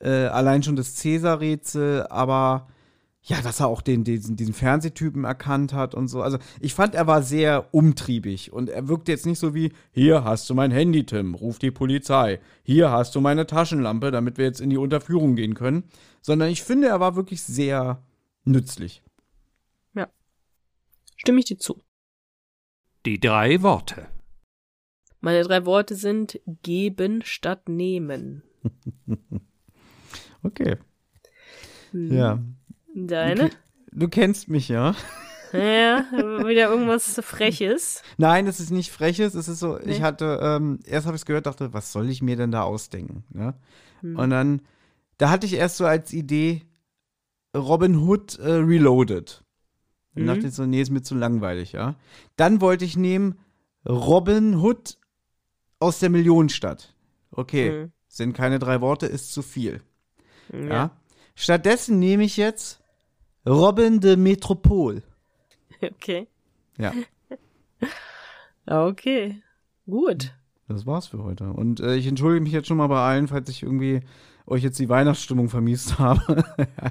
äh, allein schon das Cäsar-Rätsel, aber ja, dass er auch den, diesen, diesen Fernsehtypen erkannt hat und so. Also ich fand, er war sehr umtriebig und er wirkte jetzt nicht so wie, hier hast du mein Handy, Tim, ruf die Polizei. Hier hast du meine Taschenlampe, damit wir jetzt in die Unterführung gehen können. Sondern ich finde, er war wirklich sehr nützlich. Stimme ich dir zu. Die drei Worte. Meine drei Worte sind geben statt nehmen. [laughs] Okay. Hm. Ja. Deine? Du kennst mich, ja? Ja, wieder irgendwas Freches. Nein, es ist nicht freches. Es ist so, Nee. ich hatte, ähm, erst habe ich es gehört, dachte, was soll ich mir denn da ausdenken? Ne? Hm. Und dann, da hatte ich erst so als Idee Robin Hood äh, Reloaded. Dann Mhm. dachte ich so, nee, ist mir zu langweilig, ja. Dann wollte ich nehmen Robin Hood aus der Millionenstadt. Okay, Hm. sind keine drei Worte, ist zu viel. Ja. Ja. Stattdessen nehme ich jetzt Robin de Metropole. Okay. [laughs] Ja. Okay. Gut. Das war's für heute. Und äh, ich entschuldige mich jetzt schon mal bei allen, falls ich irgendwie euch jetzt die Weihnachtsstimmung vermiest [laughs] habe.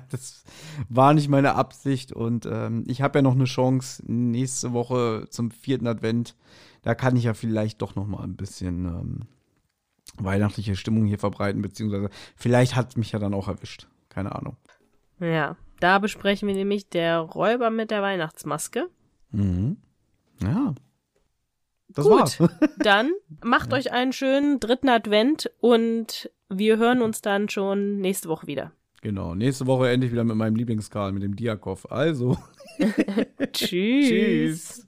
Das war nicht meine Absicht und ähm, ich habe ja noch eine Chance nächste Woche zum vierten Advent. Da kann ich ja vielleicht doch noch mal ein bisschen ähm, weihnachtliche Stimmung hier verbreiten, beziehungsweise vielleicht hat es mich ja dann auch erwischt. Keine Ahnung. Ja. Da besprechen wir nämlich der Räuber mit der Weihnachtsmaske. Mhm. Ja. Das Gut. war's. [laughs] Dann macht euch einen schönen dritten Advent und wir hören uns dann schon nächste Woche wieder. genau. Nächste Woche endlich wieder mit meinem Lieblingskarl, mit dem Diakov. Also. [laughs] [laughs] Tschüss. Tschüss.